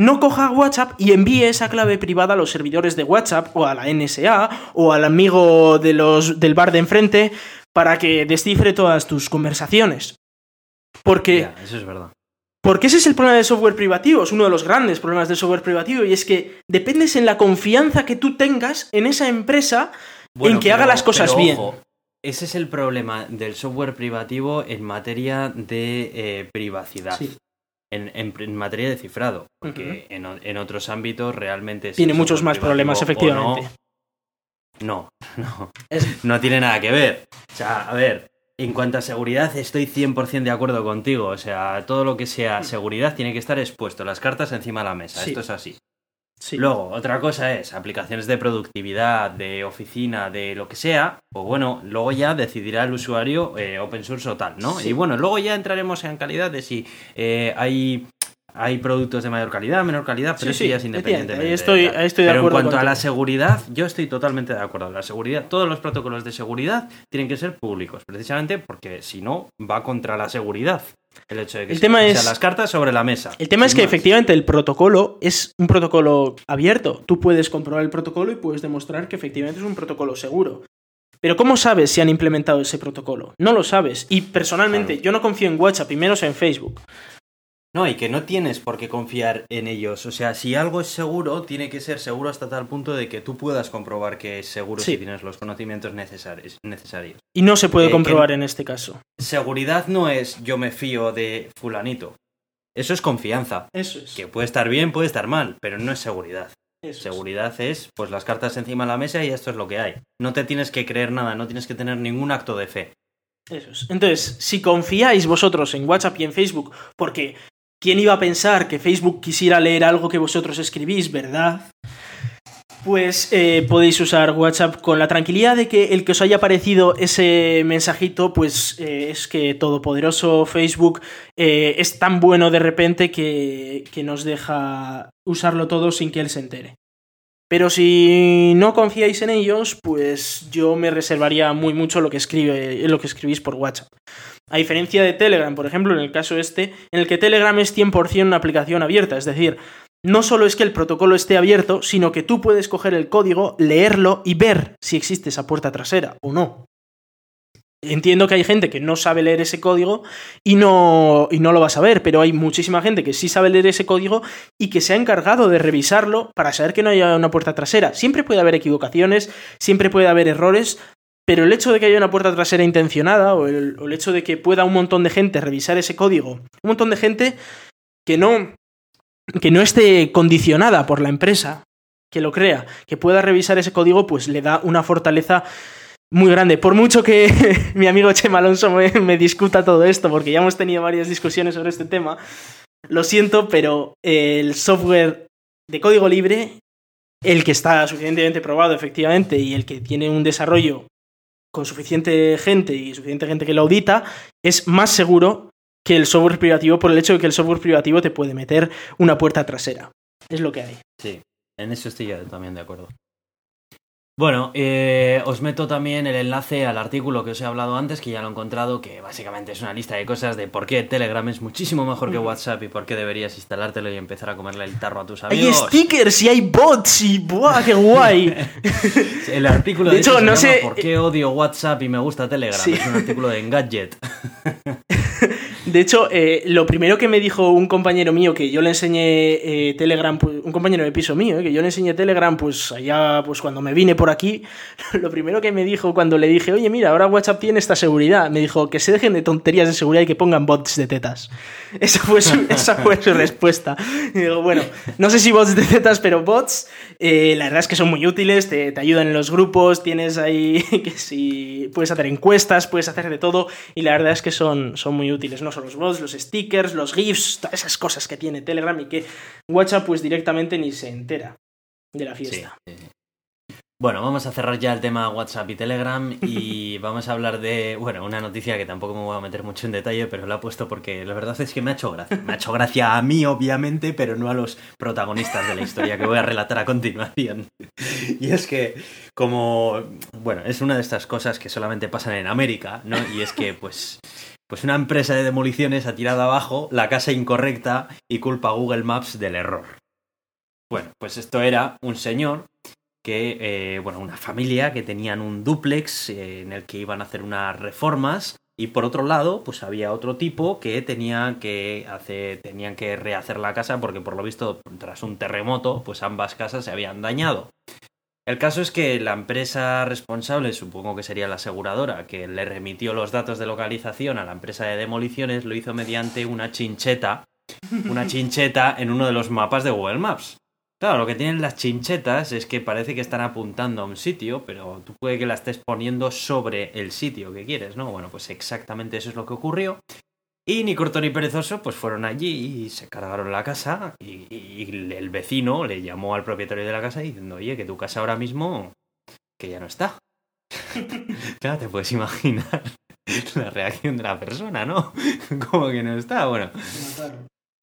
no coja WhatsApp y envíe esa clave privada a los servidores de WhatsApp o a la NSA o al amigo de los, del bar de enfrente para que descifre todas tus conversaciones. Porque Ya, eso es verdad. Porque ese es el problema del software privativo, es uno de los grandes problemas del software privativo, y es que dependes en la confianza que tú tengas en esa empresa Bueno, en que pero- haga las cosas pero bien. ojo, ese es el problema del software privativo en materia de eh, privacidad. Sí. En, en- en materia de cifrado. Porque en, en otros ámbitos realmente. Tiene muchos más problemas, no, efectivamente. No, [laughs] no. Es- No tiene nada que ver. O sea, a ver, en cuanto a seguridad, estoy 100% de acuerdo contigo. O sea, todo lo que sea seguridad tiene que estar expuesto, las cartas encima de la mesa. Sí. Esto es así. Sí. Luego, otra cosa es aplicaciones de productividad, de oficina, de lo que sea. Pues bueno, luego ya decidirá el usuario eh, open source o tal, ¿no? Sí. Y bueno, luego ya entraremos en calidad de si eh, hay. Hay productos de mayor calidad, menor calidad, pero Sí, eso sí, ya es independientemente. estoy- estoy de pero acuerdo en cuanto a la seguridad, yo estoy totalmente de acuerdo. La seguridad, todos los protocolos de seguridad tienen que ser públicos, precisamente porque si no, va contra la seguridad. El hecho de que El se- tema es- las cartas sobre la mesa. El tema es que más. efectivamente el protocolo es un protocolo abierto. Tú puedes comprobar el protocolo y puedes demostrar que efectivamente es un protocolo seguro. Pero ¿cómo sabes si han implementado ese protocolo? No lo sabes. Y personalmente Claro. yo no confío en WhatsApp y menos en Facebook. No, y que no tienes por qué confiar en ellos. O sea, si algo es seguro, tiene que ser seguro hasta tal punto de que tú puedas comprobar que es seguro Sí. si tienes los conocimientos necesarios. necesarios. Y no se puede Eh, comprobar en este caso. Seguridad no es yo me fío de fulanito. Eso es confianza. Eso es. Que puede estar bien, puede estar mal, pero no es seguridad. Eso es. Seguridad es, pues, las cartas encima de la mesa y esto es lo que hay. No te tienes que creer nada, no tienes que tener ningún acto de fe. Eso es. Entonces, si confiáis vosotros en WhatsApp y en Facebook, porque ¿quién iba a pensar que Facebook quisiera leer algo que vosotros escribís, verdad? Pues eh, podéis usar WhatsApp con la tranquilidad de que el que os haya aparecido ese mensajito, pues eh, es que todopoderoso Facebook eh, es tan bueno de repente que, nos deja usarlo todo sin que él se entere. Pero si no confiáis en ellos, pues yo me reservaría muy mucho lo que escribís por WhatsApp. A diferencia de Telegram, por ejemplo, en el caso este, en el que Telegram es 100% una aplicación abierta, es decir, no solo es que el protocolo esté abierto, sino que tú puedes coger el código, leerlo y ver si existe esa puerta trasera o no. Entiendo que hay gente que no sabe leer ese código y no, y no lo va a saber, pero hay muchísima gente que sí sabe leer ese código y que se ha encargado de revisarlo para saber que no haya una puerta trasera. Siempre puede haber equivocaciones, siempre puede haber errores, pero el hecho de que haya una puerta trasera intencionada o el, el hecho de que pueda un montón de gente revisar ese código, un montón de gente que no, que no esté condicionada por la empresa que lo crea, que pueda revisar ese código, pues le da una fortaleza muy grande. Por mucho que [laughs] mi amigo Chema Alonso me, me discuta todo esto, porque ya hemos tenido varias discusiones sobre este tema, lo siento, pero el software de código libre, el que está suficientemente probado efectivamente y el que tiene un desarrollo con suficiente gente y suficiente gente que lo audita, es más seguro que el software privativo por el hecho de que el software privativo te puede meter una puerta trasera. Es lo que hay. Sí, en eso estoy yo también de acuerdo. Bueno, eh, os meto también el enlace al artículo que os he hablado antes, que ya lo he encontrado, que básicamente es una lista de cosas de por qué Telegram es muchísimo mejor que. WhatsApp y por qué deberías instalártelo y empezar a comerle el tarro a tus Hay amigos. stickers y hay bots y ¡buah, qué guay! [laughs] El artículo De de, hecho, se no sé- ¿Por qué odio WhatsApp y me gusta Telegram? Sí. Es un artículo de Engadget. [laughs] De hecho, eh, lo primero que me dijo un compañero mío que yo le enseñé eh, Telegram, pues, un compañero de piso mío, eh, que yo le enseñé Telegram, pues allá, pues cuando me vine por aquí, [laughs] lo primero que me dijo cuando le dije, oye, mira, ahora WhatsApp tiene esta seguridad, me dijo que se dejen de tonterías de seguridad y que pongan bots de tetas. [laughs] Esa fue su, [laughs] esa fue su respuesta. Y digo, bueno, no sé si bots de tetas, pero bots, la verdad es que son muy útiles, te, te ayudan en los grupos, tienes ahí que si puedes hacer encuestas, puedes hacer de todo, y la verdad es que son, son muy útiles, no son los bots, los stickers, los GIFs, todas esas cosas que tiene Telegram y que WhatsApp pues directamente ni se entera de la fiesta. sí. Bueno, vamos a cerrar ya el tema WhatsApp y Telegram y [laughs] vamos a hablar de, bueno, una noticia que tampoco me voy a meter mucho en detalle, pero la he puesto porque la verdad es que me ha hecho gracia. Me ha hecho gracia a mí, obviamente, pero no a los protagonistas de la historia que voy a relatar a continuación. Y es que, como, bueno, es una de estas cosas que solamente pasan en América, ¿no? Y es que, pues, pues una empresa de demoliciones ha tirado abajo la casa incorrecta y culpa a Google Maps del error. Bueno, pues esto era un señor que, eh, bueno, una familia que tenían un duplex eh, en el que iban a hacer unas reformas Y por otro lado, pues había otro tipo que tenía que hacer, tenían que rehacer la casa porque por lo visto tras un terremoto, pues ambas casas se habían dañado. El caso es que la empresa responsable, supongo que sería la aseguradora, que le remitió los datos de localización a la empresa de demoliciones, lo hizo mediante una chincheta, una chincheta en uno de los mapas de Google Maps. Claro, lo que tienen las chinchetas es que parece que están apuntando a un sitio, pero tú puede que la estés poniendo sobre el sitio que quieres, ¿no? Bueno, pues exactamente eso es lo que ocurrió. Y ni corto ni perezoso, pues fueron allí y se cargaron la casa y, el vecino le llamó al propietario de la casa diciendo, oye, que tu casa ahora mismo, que ya no está. [laughs] claro, te puedes imaginar [laughs] la reacción de la persona, ¿no? [laughs] Como que no está, bueno.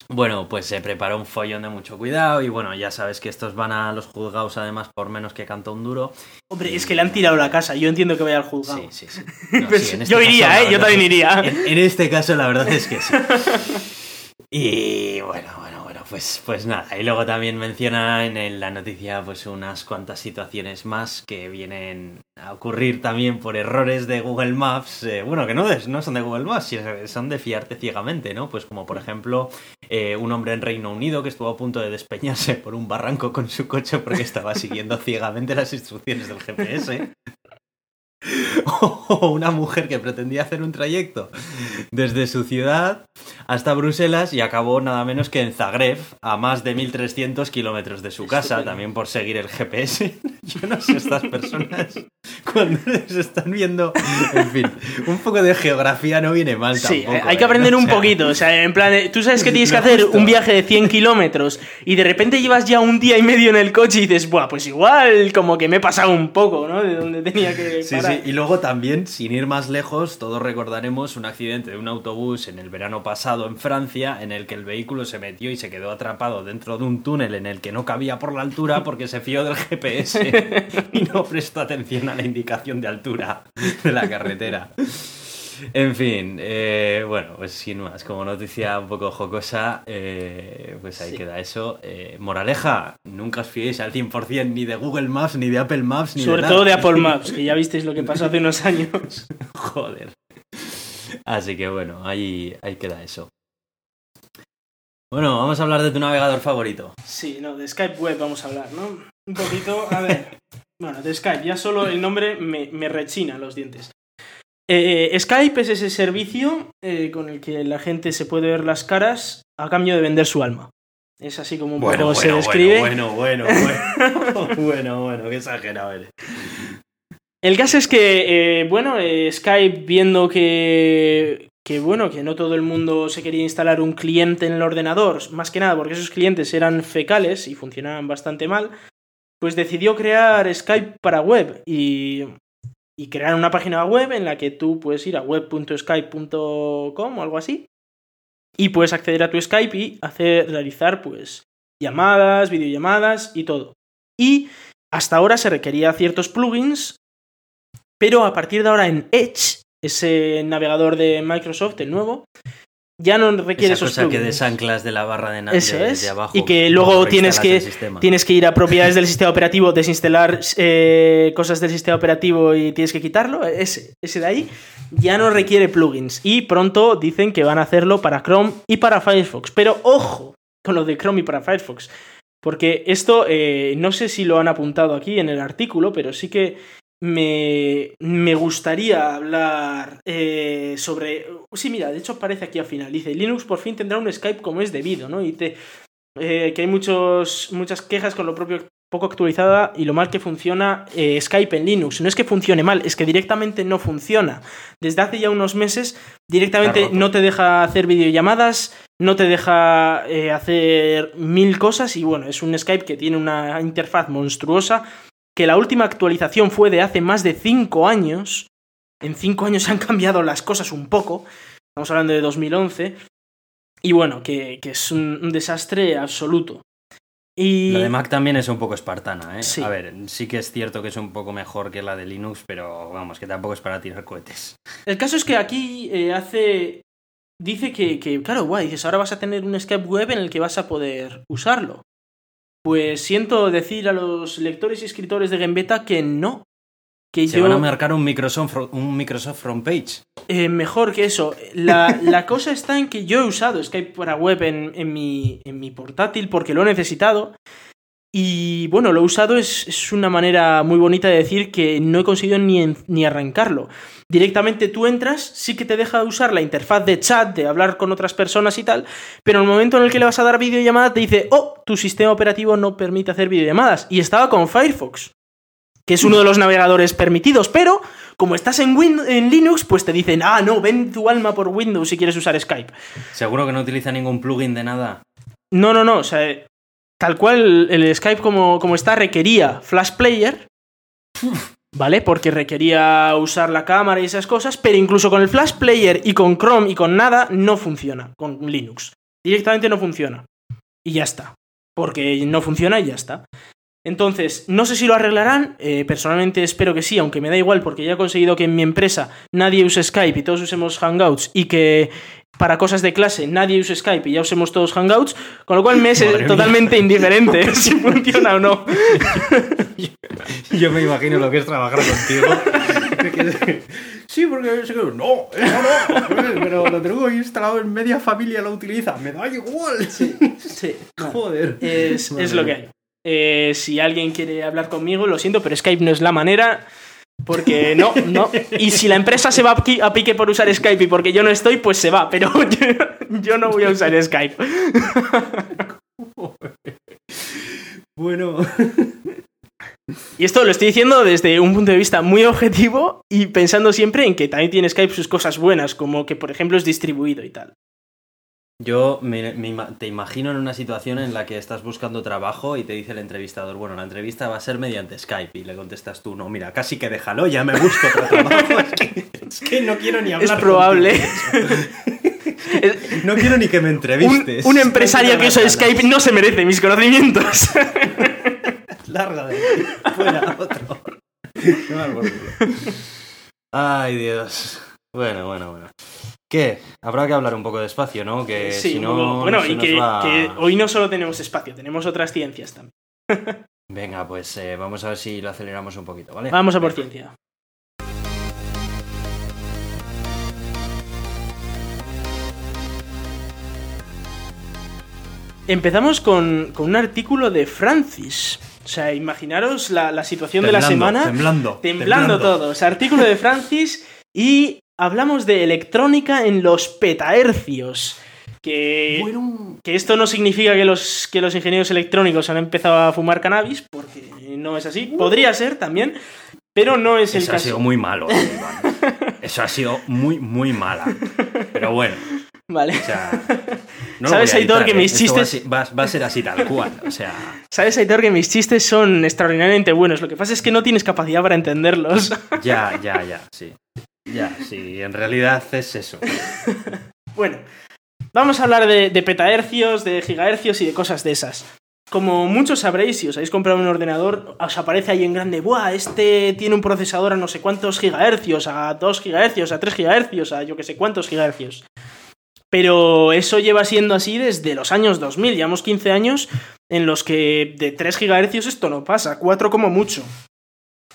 Bueno, pues se preparó un follón de mucho cuidado y bueno, ya sabes que estos van a los juzgados además por menos que canta un duro. Hombre, es que le han tirado la casa, yo entiendo que vaya al juzgado. Sí, sí, sí. [laughs] No, pues sí yo iría, ¿eh? Yo también iría. En, en, este caso la verdad es que sí. [laughs] Y bueno, bueno, pues, pues nada. Y luego también menciona en la noticia pues unas cuantas situaciones más que vienen a ocurrir también por errores de Google Maps. Eh, bueno, que no, no son de Google Maps, son de fiarte ciegamente, ¿no? Pues como por ejemplo eh, un hombre en Reino Unido que estuvo a punto de despeñarse por un barranco con su coche porque estaba siguiendo [laughs] ciegamente las instrucciones del GPS. O [laughs] una mujer que pretendía hacer un trayecto desde su ciudad hasta Bruselas y acabó nada menos que en Zagreb, a más de 1300 kilómetros de su casa, también por seguir el GPS. [laughs] Yo no sé, estas personas cuando se están viendo, en fin, un poco de geografía no viene mal tampoco. Sí, hay que aprender un poquito, o sea, en plan, tú sabes que tienes que [laughs] hacer un viaje de 100 kilómetros y de repente llevas ya un día y medio en el coche y dices, buah, pues igual como que me he pasado un poco, ¿no? De donde tenía que parar. Sí, sí, y luego también, sin ir más lejos, todos recordaremos un accidente de un autobús en el verano pasado en Francia, en el que el vehículo se metió y se quedó atrapado dentro de un túnel en el que no cabía por la altura porque se fió del GPS [laughs] y no prestó atención a la indicación de altura de la carretera. En fin, eh, bueno, pues sin más, como noticia un poco jocosa, eh, pues ahí queda eso. Eh, moraleja, nunca os fiéis al 100% ni de Google Maps, ni de Apple Maps, ni Sobre todo de Apple Maps, que ya visteis lo que pasó hace unos años. [laughs] Joder. Así que bueno, ahí, ahí queda eso. Bueno, vamos a hablar de tu navegador favorito. Sí, no, de Skype Web vamos a hablar, ¿no? Un poquito, a ver. [laughs] Bueno, de Skype, ya solo el nombre me, me rechina los dientes. Eh, Skype es ese servicio eh, con el que la gente se puede ver las caras a cambio de vender su alma. Es así como un poco se describe. Bueno, bueno, bueno, [laughs] bueno, bueno, qué exagerado eres. El caso es que, eh, bueno, Skype viendo que, que, bueno, que no todo el mundo se quería instalar un cliente en el ordenador, más que nada porque esos clientes eran fecales y funcionaban bastante mal, pues decidió crear Skype para web y y crear una página web en la que tú puedes ir a web.skype.com o algo así y puedes acceder a tu Skype y hacer, realizar pues llamadas, videollamadas y todo. Y hasta ahora se requería ciertos plugins, pero a partir de ahora en Edge, ese navegador de Microsoft, el nuevo, ya no requiere Esa esos cosa que desanclas de la barra de, Eso de, es. de abajo. Y que luego tienes que, tienes que ir a propiedades del sistema operativo, desinstalar eh, cosas del sistema operativo y tienes que quitarlo. Ese, ese de ahí ya no requiere plugins. Y pronto dicen que van a hacerlo para Chrome y para Firefox. Pero ojo con lo de Chrome y para Firefox. Porque esto, eh, no sé si lo han apuntado aquí en el artículo, pero sí que me, me gustaría hablar eh, sobre... Sí, mira, de hecho aparece aquí al final. Dice, Linux por fin tendrá un Skype como es debido, ¿no? Y dice eh, que hay muchos, muchas quejas con lo propio poco actualizada y lo mal que funciona eh, Skype en Linux. No es que funcione mal, es que directamente no funciona. Desde hace ya unos meses directamente no te deja hacer videollamadas, no te deja hacer mil cosas y bueno, es un Skype que tiene una interfaz monstruosa que la última actualización fue de hace más de 5 años. En 5 años se han cambiado las cosas un poco. Estamos hablando de 2011. Y bueno, que, es un, desastre absoluto. Y... La de Mac también es un poco espartana, ¿eh? A ver, sí que es cierto que es un poco mejor que la de Linux, pero vamos, que tampoco es para tirar cohetes. El caso es que aquí eh, hace. Dice que, que, claro, guay, dices, ahora vas a tener un Skype web en el que vas a poder usarlo. Pues siento decir a los lectores y escritores de Gembeta que no. que Se yo... van a marcar un Microsoft, un Microsoft Front Page. Eh, mejor que eso. La, la cosa está en que yo he usado Skype para web en, en mi, en mi portátil porque lo he necesitado. Y bueno, lo he usado es, es una manera muy bonita de decir que no he conseguido ni, en- ni arrancarlo. Directamente tú entras, sí que te deja usar la interfaz de chat, de hablar con otras personas y tal, pero en el momento en el que le vas a dar videollamada te dice, oh, tu sistema operativo no permite hacer videollamadas. Y estaba con Firefox, que es uno de los navegadores permitidos, pero como estás en, Win- en Linux, pues te dicen, ah, no, ven tu alma por Windows si quieres usar Skype. Seguro que no utiliza ningún plugin de nada. No, no, no, o sea, tal cual el Skype como, como está requería Flash Player, ¿vale? Porque requería usar la cámara y esas cosas, pero incluso con el Flash Player y con Chrome y con nada no funciona con Linux. Directamente no funciona. Y ya está. Porque no funciona y ya está. Entonces, no sé si lo arreglarán, eh, personalmente espero que sí, aunque me da igual porque ya he conseguido que en mi empresa nadie use Skype y todos usemos Hangouts y que para cosas de clase nadie use Skype y ya usemos todos Hangouts, con lo cual me es mía. totalmente indiferente [laughs] si funciona o no. Yo me imagino lo que es trabajar contigo. sí, porque no, eso no, pero lo tengo instalado en media familia, lo utiliza, me da igual. Sí, [laughs] Joder. es, es lo que hay. Eh, si alguien quiere hablar conmigo, lo siento, pero Skype no es la manera. Porque no, no. Y si la empresa se va a pi- a pique por usar Skype y porque yo no estoy, pues se va. Pero [laughs] yo, yo no voy a usar Skype. [laughs] Bueno, Y esto lo estoy diciendo desde un punto de vista muy objetivo y pensando siempre en que también tiene Skype sus cosas buenas, como que por ejemplo es distribuido y tal. Yo me- me ima- te imagino en una situación en la que estás buscando trabajo y te dice el entrevistador, bueno, la entrevista va a ser mediante Skype y le contestas tú, no, mira, casi que déjalo, ya me busco otro [laughs] trabajo. Es que, es que no quiero ni hablar. [laughs] Es probable. No quiero ni que me entrevistes. un empresario que usa Skype no se merece mis conocimientos. [laughs] Larga de aquí, fuera otro. Ay, Dios. Bueno, bueno, bueno. ¿Qué? Habrá que hablar un poco despacio, ¿no? Que sí, si no. bueno, y que, va- que hoy no solo tenemos espacio, tenemos otras ciencias también. [laughs] Venga, pues eh, vamos a ver si lo aceleramos un poquito, ¿vale? Vamos a por ciencia. Empezamos con, con un artículo de Francis. O sea, imaginaros la, la situación de la Temblando, semana. Temblando. Temblando todos. Artículo de Francis y hablamos de electrónica en los petahercios. Que, Bueno, que esto no significa que los, que los ingenieros electrónicos han empezado a fumar cannabis, porque no es así. Podría ser también, pero no es el eso ha caso. sido muy malo, Iván. [laughs] Eso ha sido muy, muy mala. Pero bueno, Vale. o sea. no ¿Sabes, Aitor, que ¿eh? mis Esto va a chistes- ser- va a ser así tal cual. O sea. Sabes, Aitor, que mis chistes son extraordinariamente buenos. Lo que pasa es que no tienes capacidad para entenderlos. Ya, ya, ya, sí. Ya, sí, en realidad es eso. [laughs] Bueno, vamos a hablar de, petahercios, de gigahercios y de cosas de esas. Como muchos sabréis, si os habéis comprado un ordenador, os aparece ahí en grande, ¡buah! Este tiene un procesador a no sé cuántos gigahercios, a 2 gigahercios, a 3 gigahercios, a yo que sé cuántos gigahercios. Pero eso lleva siendo así desde los años 2000, llevamos 15 años en los que de 3 gigahercios esto no pasa, 4 como mucho.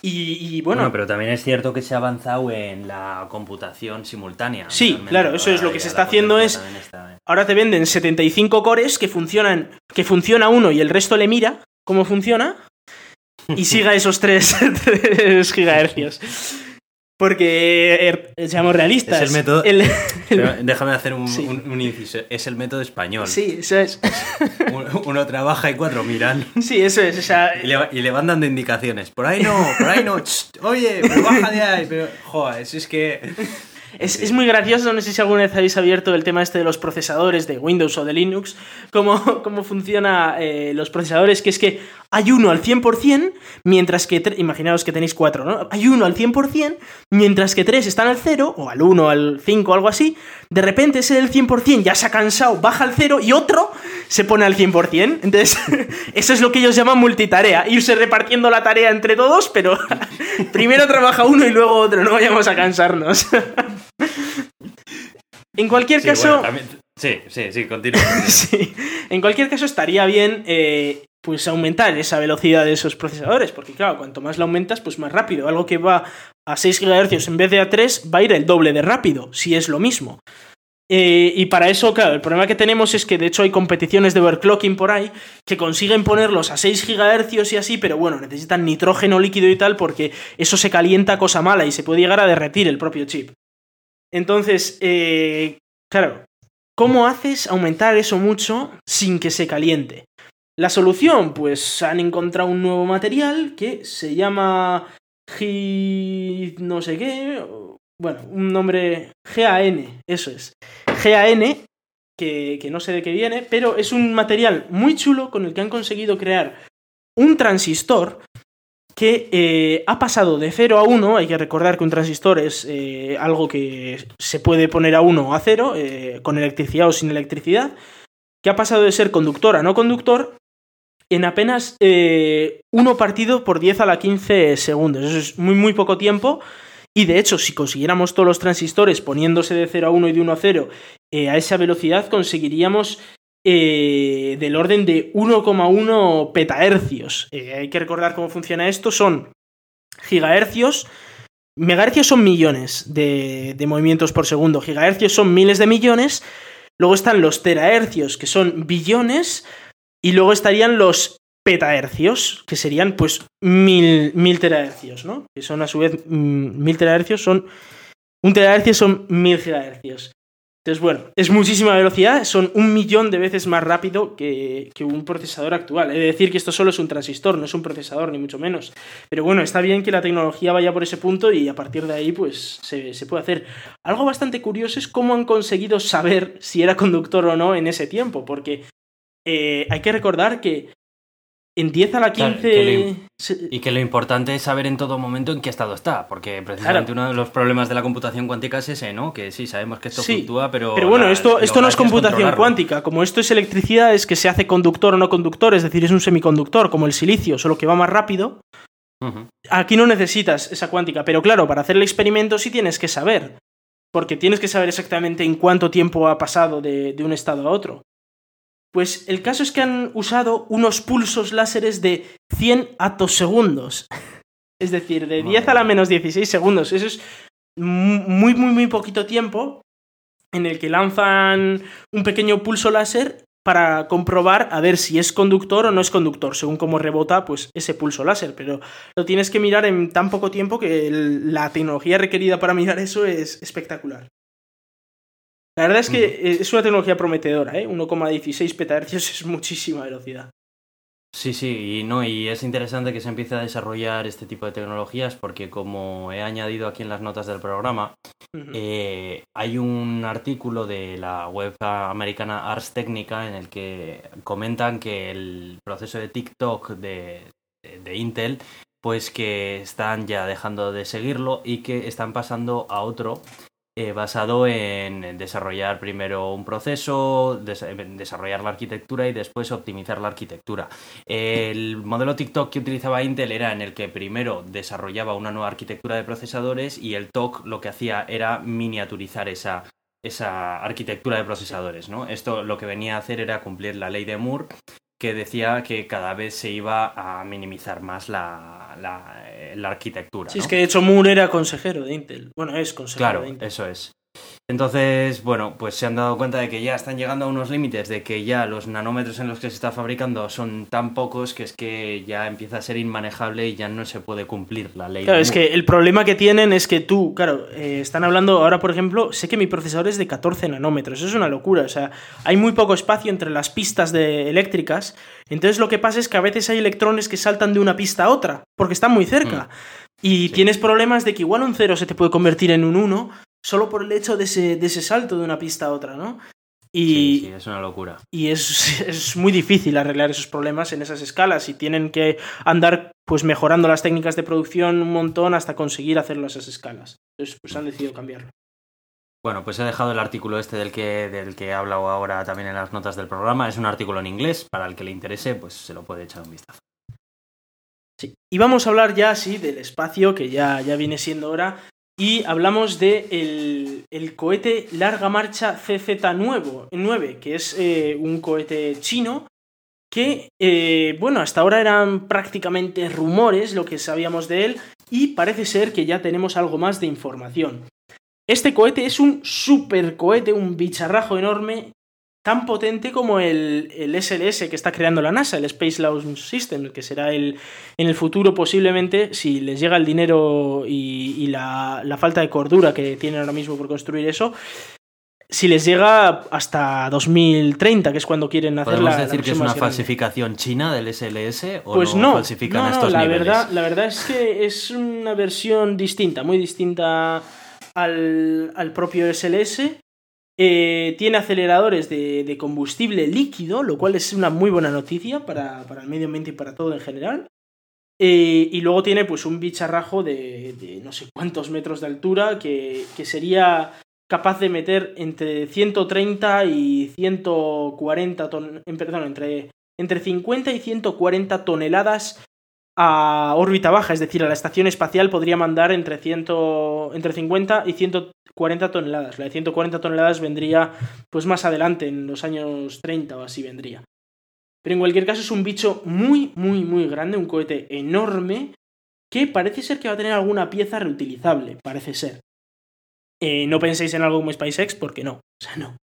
Y, y bueno, Bueno, pero también es cierto que se ha avanzado en la computación simultánea. Sí, claro, eso es lo que se está haciendo es- Ahora te venden 75 cores que funcionan, que funciona uno y el resto le mira cómo funciona y siga esos 3, [laughs] gigahercios. Porque, er, seamos realistas. Es el método- el- el- Pero déjame hacer un, Sí. un- un inciso. Es el método español. sí, eso es. Uno, trabaja y cuatro miran. Sí, eso es. O sea, Y le, y le van dando indicaciones. Por ahí no, por ahí no. [laughs] oye, pero baja de ahí. Pero, joder, si es que. Es, es muy gracioso, no sé si alguna vez habéis abierto el tema este de los procesadores de Windows o de Linux, cómo, [laughs] cómo funciona eh, los procesadores, que es que hay uno al 100%, mientras que... Imaginaos que tenéis cuatro, ¿no? Hay uno al 100%, mientras que tres están al 0, o al 1, al 5, algo así. De repente ese del 100% ya se ha cansado, baja al 0 y otro se pone al 100%. Entonces, [laughs] eso es lo que ellos llaman multitarea, irse repartiendo la tarea entre todos, pero [laughs] primero trabaja uno y luego otro, no vayamos a cansarnos. En cualquier Sí, caso, bueno, también- sí, sí, sí, continúa. [laughs] sí, en cualquier caso estaría bien eh, pues aumentar esa velocidad de esos procesadores, porque claro, cuanto más la aumentas, pues más rápido. Algo que va a 6 GHz en vez de a 3 va a ir el doble de rápido, si es lo mismo. Eh, y para eso, claro, el problema que tenemos es que de hecho hay competiciones de overclocking por ahí que consiguen ponerlos a 6 GHz y así, pero bueno, necesitan nitrógeno líquido y tal porque eso se calienta cosa mala y se puede llegar a derretir el propio chip. Entonces, eh, claro, ¿cómo haces aumentar eso mucho sin que se caliente? La solución, pues han encontrado un nuevo material que se llama G... no sé qué, bueno, un nombre GAN, eso es. GAN, que, que no sé de qué viene, pero es un material muy chulo con el que han conseguido crear un transistor que eh, ha pasado de 0 a 1, hay que recordar que un transistor es eh, algo que se puede poner a 1 o a 0, eh, con electricidad o sin electricidad, que ha pasado de ser conductor a no conductor en apenas 1 partido por 10 a la 15 segundos. Eso es muy, muy poco tiempo. Y de hecho, si consiguiéramos todos los transistores poniéndose de 0 a 1 y de 1 a 0 a esa velocidad, conseguiríamos eh, del orden de 1,1 petahercios. Eh, hay que recordar cómo funciona esto, son gigahercios, megahercios son millones de, de, movimientos por segundo, gigahercios son miles de millones, luego están los terahercios, que son billones, y luego estarían los petahercios, que serían pues mil, mil terahercios, ¿no? Que son a su vez mm, mil terahercios, son... Un terahercio son mil gigahercios. Entonces, bueno, es muchísima velocidad, son un millón de veces más rápido que, un procesador actual. Es decir, que esto solo es un transistor, no es un procesador, ni mucho menos. Pero bueno, está bien que la tecnología vaya por ese punto y a partir de ahí, pues se, puede hacer. Algo bastante curioso es cómo han conseguido saber si era conductor o no en ese tiempo, porque eh, hay que recordar que en 10 a la 15... y que lo importante es saber en todo momento en qué estado está, porque precisamente uno de los problemas de la computación cuántica es ese, ¿no? Que sí, sabemos que esto fluctúa, pero... Pero bueno, esto, esto no es computación cuántica, como esto es electricidad, es que se hace conductor o no conductor, es decir, es un semiconductor, como el silicio, solo que va más rápido. Aquí no necesitas esa cuántica, pero claro, para hacer el experimento sí tienes que saber, porque tienes que saber exactamente en cuánto tiempo ha pasado de un estado a otro. Pues el caso es que han usado unos pulsos láseres de 100 atosegundos. [laughs] Es decir, de 10 a la menos 16 segundos. Eso es muy, muy, muy poquito tiempo en el que lanzan un pequeño pulso láser para comprobar a ver si es conductor o no es conductor, según cómo rebota pues ese pulso láser, pero lo tienes que mirar en tan poco tiempo que la tecnología requerida para mirar eso es espectacular. La verdad es que es una tecnología prometedora, ¿eh? 1,16 petahercios [laughs] es muchísima velocidad. Sí, sí, y no, y es interesante que se empiece a desarrollar este tipo de tecnologías porque como he añadido aquí en las notas del programa, eh, hay un artículo de la web americana Ars Technica en el que comentan que el proceso de TikTok de, de Intel, pues que están ya dejando de seguirlo y que están pasando a otro eh, basado en desarrollar primero un proceso, desarrollar la arquitectura y después optimizar la arquitectura. El modelo TikTok que utilizaba Intel era en el que primero desarrollaba una nueva arquitectura de procesadores y el TOC lo que hacía era miniaturizar esa, esa arquitectura de procesadores. ¿no? Esto lo que venía a hacer era cumplir la ley de Moore que decía que cada vez se iba a minimizar más la, la, eh, arquitectura. Sí, es que de hecho Moore era consejero de Intel. Bueno, es consejero de Intel. Eso es. Entonces, bueno, pues se han dado cuenta de que ya están llegando a unos límites, de que ya los nanómetros en los que se está fabricando son tan pocos que es que ya empieza a ser inmanejable y ya no se puede cumplir la ley. Claro, es que el problema que tienen es que tú, claro, eh, están hablando ahora, por ejemplo, sé que mi procesador es de 14 nanómetros, eso es una locura, o sea, hay muy poco espacio entre las pistas de eléctricas, entonces lo que pasa es que a veces hay electrones que saltan de una pista a otra, porque están muy cerca. Mm. Y tienes problemas de que igual un 0 se te puede convertir en un 1 solo por el hecho de ese, de ese salto de una pista a otra, ¿no? Y, sí, es una locura. Y es, [laughs] es, muy difícil arreglar esos problemas en esas escalas y tienen que andar pues mejorando las técnicas de producción un montón hasta conseguir hacerlo a esas escalas. Entonces, pues han decidido cambiarlo. Bueno, pues he dejado el artículo este del que, del que he hablado ahora también en las notas del programa. Es un artículo en inglés, para el que le interese, pues se lo puede echar un vistazo. Sí. Y vamos a hablar ya, sí, del espacio, que ya, ya viene siendo hora, y hablamos de el, cohete Larga Marcha CZ9, que es eh, un cohete chino que, eh, bueno, hasta ahora eran prácticamente rumores lo que sabíamos de él y parece ser que ya tenemos algo más de información. Este cohete es un super cohete, un bicharrajo enorme, tan potente como el, SLS que está creando la NASA, el Space Launch System, que será el, en el futuro posiblemente, si les llega el dinero y, la, la, falta de cordura que tienen ahora mismo por construir eso, si les llega hasta 2030, que es cuando quieren hacer ¿Podemos decir que es una falsificación china del SLS o pues no, falsifican estos la niveles? Verdad, la verdad es que es una versión distinta, muy distinta al, al propio SLS. Eh, tiene aceleradores de, combustible líquido, lo cual es una muy buena noticia para, el medio ambiente y para todo en general. Eh, y luego tiene pues un bicharrajo de, no sé cuántos metros de altura que, que sería capaz de meter entre 130 y 140 ton perdón, entre, entre 50 y 140 toneladas a órbita baja, es decir, a la estación espacial podría mandar entre, 100, entre 50 y 140 toneladas. La de 140 toneladas vendría pues más adelante, en los años 30 o así vendría. Pero en cualquier caso es un bicho muy, muy, muy grande, un cohete enorme que parece ser que va a tener alguna pieza reutilizable, parece ser. Eh, no penséis en algo como SpaceX, porque no, o sea, no.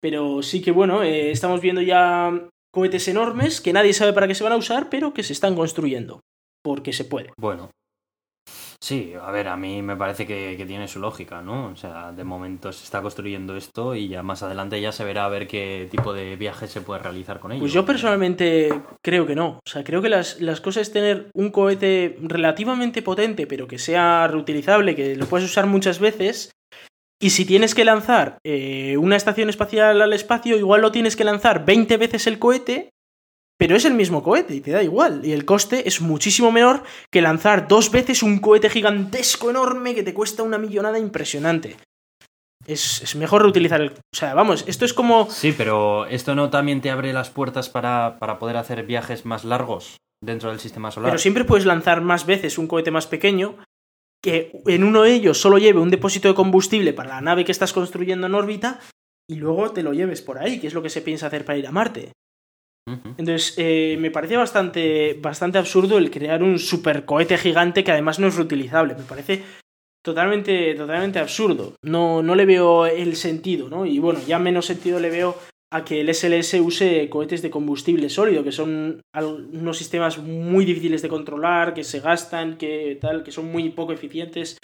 Pero sí que bueno, eh, estamos viendo ya cohetes enormes que nadie sabe para qué se van a usar, pero que se están construyendo, porque se puede. Bueno, Sí, a ver, a mí me parece que, tiene su lógica, ¿no? O sea, de momento se está construyendo esto y ya más adelante ya se verá a ver qué tipo de viaje se puede realizar con ello. Pues yo personalmente creo que no. O sea, creo que las, las cosas es tener un cohete relativamente potente, pero que sea reutilizable, que lo puedes usar muchas veces. Y si tienes que lanzar eh, una estación espacial al espacio, igual lo tienes que lanzar 20 veces el cohete pero es el mismo cohete y te da igual. Y el coste es muchísimo menor que lanzar dos veces un cohete gigantesco enorme que te cuesta una millonada impresionante. Es, mejor reutilizar el... O sea, vamos, esto es como... Sí, pero ¿esto no también te abre las puertas para, para poder hacer viajes más largos dentro del sistema solar? Pero siempre puedes lanzar más veces un cohete más pequeño que en uno de ellos solo lleve un depósito de combustible para la nave que estás construyendo en órbita y luego te lo lleves por ahí, que es lo que se piensa hacer para ir a Marte. Entonces, eh, me parece bastante, bastante absurdo el crear un supercohete gigante que además no es reutilizable. Me parece totalmente, totalmente absurdo. No, no le veo el sentido, ¿no? Y bueno, ya menos sentido le veo a que el SLS use cohetes de combustible sólido, que son unos sistemas muy difíciles de controlar, que se gastan, que tal, que son muy poco eficientes.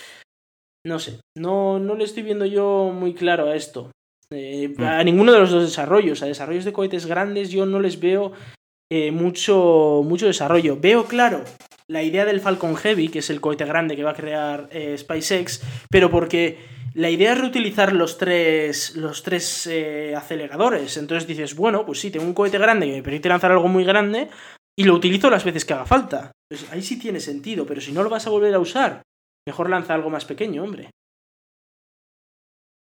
No sé, no, no le estoy viendo yo muy claro a esto. Eh. A ninguno de los dos desarrollos. A desarrollos de cohetes grandes yo no les veo eh, mucho, mucho desarrollo. Veo claro la idea del Falcon Heavy, que es el cohete grande que va a crear eh, SpaceX, pero porque la idea es reutilizar los tres, los tres aceleradores. Entonces dices, bueno, pues sí, tengo un cohete grande que me permite lanzar algo muy grande y lo utilizo las veces que haga falta. Pues ahí sí tiene sentido, pero si no lo vas a volver a usar, mejor lanza algo más pequeño, hombre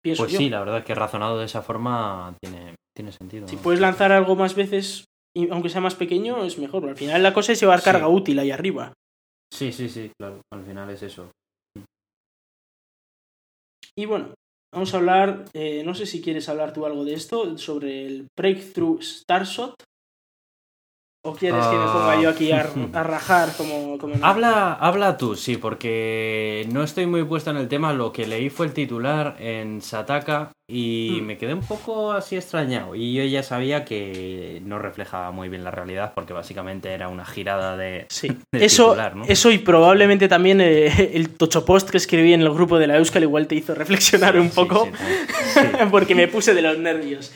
pues sí, la verdad es que razonado de esa forma tiene, tiene sentido. Si puedes lanzar algo más veces, aunque sea más pequeño, es mejor. Al final la cosa es llevar carga útil ahí arriba. Sí, sí, sí, claro. Al final es eso. Y bueno, vamos a hablar, eh, no sé si quieres hablar tú algo de esto, sobre el Breakthrough Starshot, ¿O quieres que me ponga yo aquí a, ah. [laughs] rajar como, habla, habla tú, sí, porque no estoy muy puesto en el tema. Lo que leí fue el titular en Sataka y hmm. me quedé un poco así extrañado. Y yo ya sabía que no reflejaba muy bien la realidad porque básicamente era una girada de, sí. [laughs] eso, Eso y probablemente también eh, [laughs] el tocho post que escribí en el grupo de la Euskal igual te hizo reflexionar un poco porque me puse de los nervios.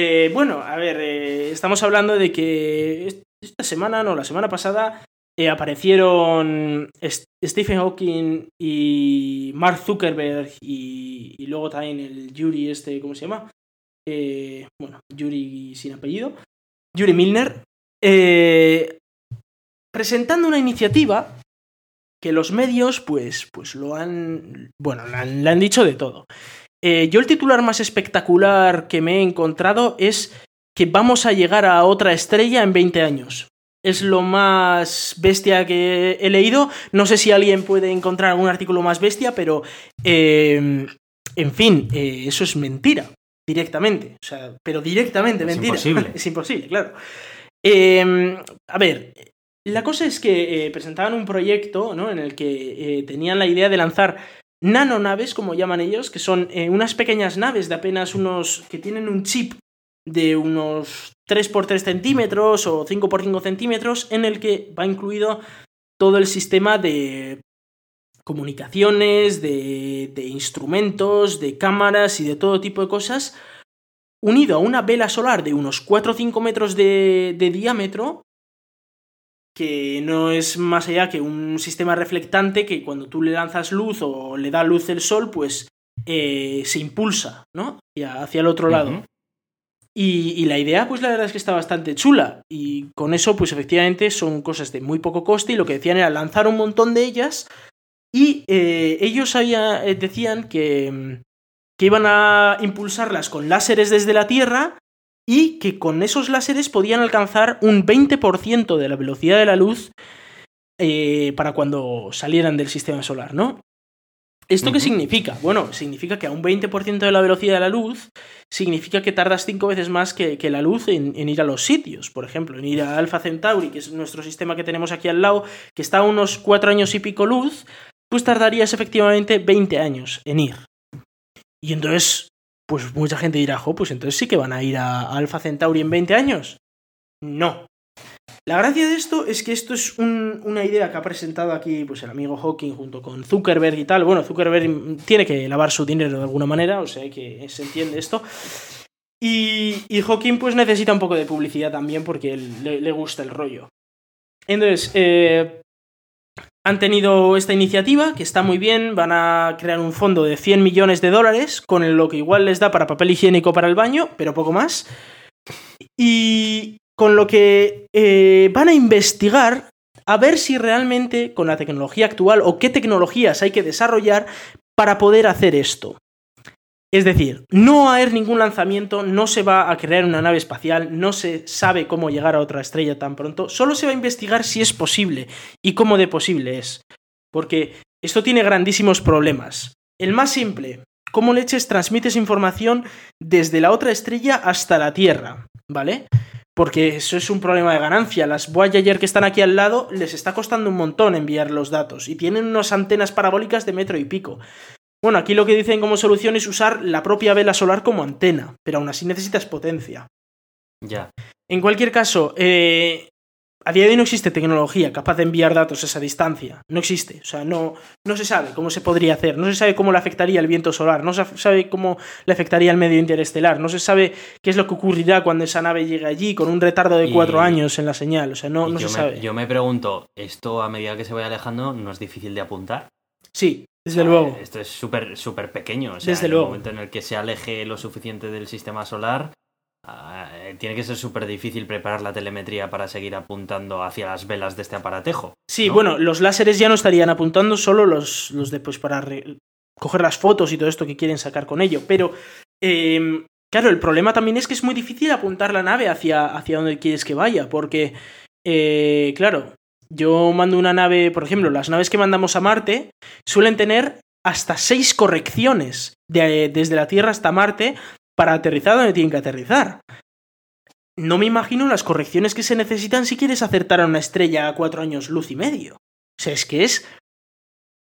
Eh, bueno, a ver, eh, estamos hablando de que esta semana, no, la semana pasada, eh, aparecieron Stephen Hawking y Mark Zuckerberg y, luego también el Yuri este, ¿cómo se llama? bueno, Yuri sin apellido, Yuri Milner, presentando una iniciativa que los medios, pues, pues lo han, bueno, le han dicho de todo. Eh, yo el titular más espectacular que me he encontrado es que vamos a llegar a otra estrella en 20 años. Es lo más bestia que he leído. No sé si alguien puede encontrar algún artículo más bestia, pero... Em, en fin, eh, eso es mentira, directamente. O sea, pero directamente mentira. Imposible. [laughs] es imposible, claro. Em, a ver, la cosa es que eh, presentaban un proyecto ¿no? en el que tenían la idea de lanzar nanonaves, como llaman ellos, que son eh, unas pequeñas naves de apenas unos. que tienen un chip de unos 3x3 centímetros o 5x5 centímetros, en el que va incluido todo el sistema de comunicaciones, de, de instrumentos, de cámaras y de todo tipo de cosas, unido a una vela solar de unos 4 o 5 metros de, de diámetro, que no es más allá que un sistema reflectante que cuando tú le lanzas luz o le da luz el sol, pues eh, se impulsa, ¿no? Hacia, hacia el otro lado. Y, y la idea, pues la verdad es que está bastante chula. Y con eso, pues efectivamente son cosas de muy poco coste. Y lo que decían era lanzar un montón de ellas. Y eh, ellos había- eh, decían que, mm, que iban a impulsarlas con láseres desde la Tierra. Y que con esos láseres podían alcanzar un 20% de la velocidad de la luz eh, para cuando salieran del sistema solar, ¿no? ¿Esto qué significa? Bueno, significa que a un 20% de la velocidad de la luz significa que tardas cinco veces más que, que la luz en, en ir a los sitios. Por ejemplo, en ir a Alpha Centauri, que es nuestro sistema que tenemos aquí al lado, que está a unos cuatro años y pico luz, pues tardarías efectivamente 20 años en ir. Y entonces, pues mucha gente dirá, jo, pues entonces sí que van a ir a, Alpha Centauri en 20 años. No. La gracia de esto es que esto es un- una idea que ha presentado aquí pues, el amigo Hawking junto con Zuckerberg y tal. Bueno, Zuckerberg tiene que lavar su dinero de alguna manera, o sea que se entiende esto. Y, y Hawking pues necesita un poco de publicidad también porque le, le gusta el rollo. Entonces, eh, han tenido esta iniciativa que está muy bien, van a crear un fondo de 100 millones de dólares con lo que igual les da para papel higiénico para el baño, pero poco más. Y con lo que eh, van a investigar a ver si realmente con la tecnología actual o qué tecnologías hay que desarrollar para poder hacer esto. Es decir, no va a haber ningún lanzamiento, no se va a crear una nave espacial, no se sabe cómo llegar a otra estrella tan pronto, solo se va a investigar si es posible y cómo de posible es. Porque esto tiene grandísimos problemas. El más simple, ¿cómo leches transmites información desde la otra estrella hasta la Tierra? ¿Vale? Porque eso es un problema de ganancia. Las Voyager que están aquí al lado les está costando un montón enviar los datos y tienen unas antenas parabólicas de metro y pico. Bueno, aquí lo que dicen como solución es usar la propia vela solar como antena, pero aún así necesitas potencia. Ya. En cualquier caso, eh, a día de hoy no existe tecnología capaz de enviar datos a esa distancia. No existe. O sea, no, no se sabe cómo se podría hacer. No se sabe cómo le afectaría el viento solar. No se sabe cómo le afectaría el medio interestelar. No se sabe qué es lo que ocurrirá cuando esa nave llegue allí con un retardo de Y- cuatro años en la señal. O sea, no, se me, sabe. yo me pregunto, ¿esto a medida que se vaya alejando no es difícil de apuntar? Sí, desde luego. Esto es súper súper pequeño. O sea, Desde en luego. el momento en el que se aleje lo suficiente del sistema solar, ah, eh, tiene que ser súper difícil preparar la telemetría para seguir apuntando hacia las velas de este aparatejo. Sí, ¿no? bueno, los láseres ya no estarían apuntando, solo los, los de pues para coger las fotos y todo esto que quieren sacar con ello. Pero, eh, claro, el problema también es que es muy difícil apuntar la nave hacia, hacia donde quieres que vaya, porque, eh, claro, yo mando una nave, por ejemplo, las naves que mandamos a Marte suelen tener hasta seis correcciones de- desde la Tierra hasta Marte para aterrizar donde tienen que aterrizar. No me imagino las correcciones que se necesitan si quieres acertar a una estrella a cuatro años luz y medio. O sea, es que es.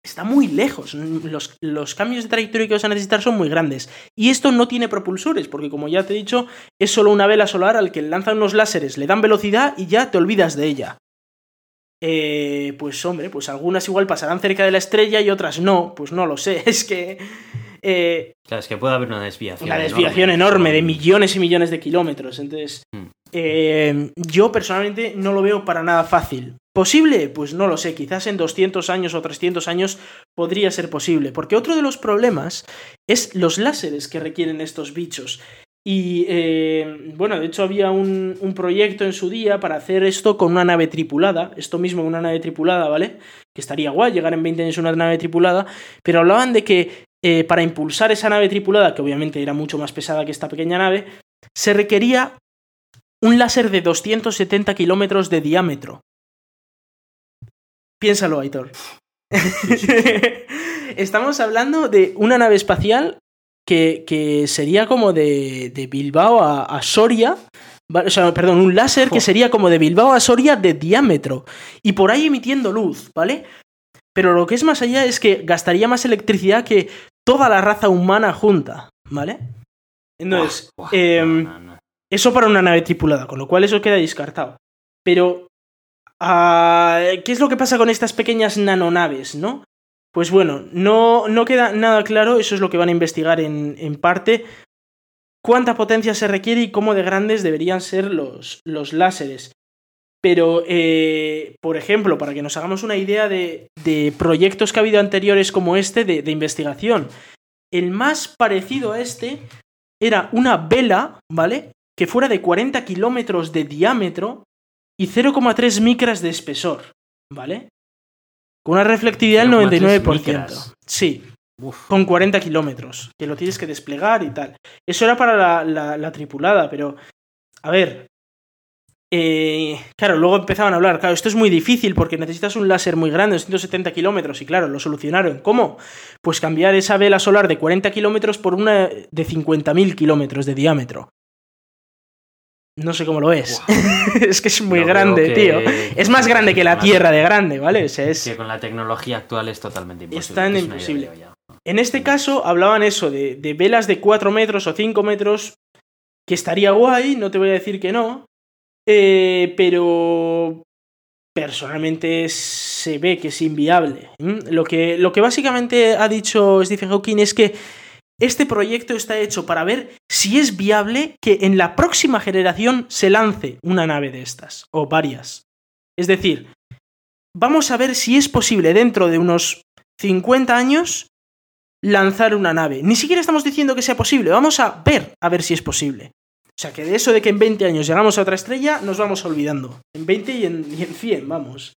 Está muy lejos. Los, los cambios de trayectoria que vas a necesitar son muy grandes. Y esto no tiene propulsores, porque como ya te he dicho, es solo una vela solar al que lanzan unos láseres, le dan velocidad y ya te olvidas de ella. Eh, pues hombre, pues algunas igual pasarán cerca de la estrella y otras no. Pues no lo sé. [laughs] Es que. eh, Claro, es que puede haber una desviación. una desviación enorme de Son- millones y millones de kilómetros. Entonces, Mm. eh, yo personalmente no lo veo para nada fácil. ¿Posible? Pues no lo sé. Quizás en 200 años o 300 años podría ser posible. Porque otro de los problemas es los láseres que requieren estos bichos. Y eh, bueno, de hecho había un, un proyecto en su día para hacer esto con una nave tripulada. Esto mismo, una nave tripulada, ¿vale? Que estaría guay llegar en 20 años una nave tripulada. Pero hablaban de que eh, para impulsar esa nave tripulada, que obviamente era mucho más pesada que esta pequeña nave, se requería un láser de 270 kilómetros de diámetro. Piénsalo, Aitor. [laughs] Estamos hablando de una nave espacial que, que sería como de, de Bilbao a, a Soria, O sea, perdón, un láser que sería como de Bilbao a Soria de diámetro. Y por ahí emitiendo luz, ¿vale? Pero lo que es más allá es que gastaría más electricidad que toda la raza humana junta, ¿vale? Entonces, em, eso para una nave tripulada, con lo cual eso queda descartado. Pero, ah, ¿qué es lo que pasa con estas pequeñas nanonaves, no? Pues bueno, no, no queda nada claro, eso es lo que van a investigar en, en parte, cuánta potencia se requiere y cómo de grandes deberían ser los, los láseres. Pero, eh, por ejemplo, para que nos hagamos una idea de, de proyectos que ha habido anteriores como este de, de, investigación, el más parecido a este era una vela, ¿vale? Que fuera de 40 kilómetros de diámetro y 0,3 micras de espesor, ¿vale? Con una reflectividad del 99%. Sí. Uf. Con 40 kilómetros. Que lo tienes que desplegar y tal. Eso era para la, la, la tripulada, pero. A ver. Eh, claro, luego empezaban a hablar. Claro, esto es muy difícil porque necesitas un láser muy grande, 170 kilómetros. Y claro, lo solucionaron. ¿Cómo? Pues cambiar esa vela solar de 40 kilómetros por una de 50.000 kilómetros de diámetro. No sé cómo lo es. Wow. [laughs] es que es muy grande, que... tío. Es más grande que la Tierra de grande, ¿vale? O sea, es... Que con la tecnología actual es totalmente imposible. Es tan imposible. En este caso hablaban eso de, de, velas de 4 metros o 5 metros, que estaría guay, no te voy a decir que no, eh, pero personalmente se ve que es inviable. Lo que, lo que básicamente ha dicho Stephen Hawking es que este proyecto está hecho para ver si es viable que en la próxima generación se lance una nave de estas, o varias. Es decir, vamos a ver si es posible dentro de unos 50 años lanzar una nave. Ni siquiera estamos diciendo que sea posible, vamos a ver a ver si es posible. O sea, que de eso de que en 20 años llegamos a otra estrella, nos vamos olvidando. En 20 y en, y en 100, vamos.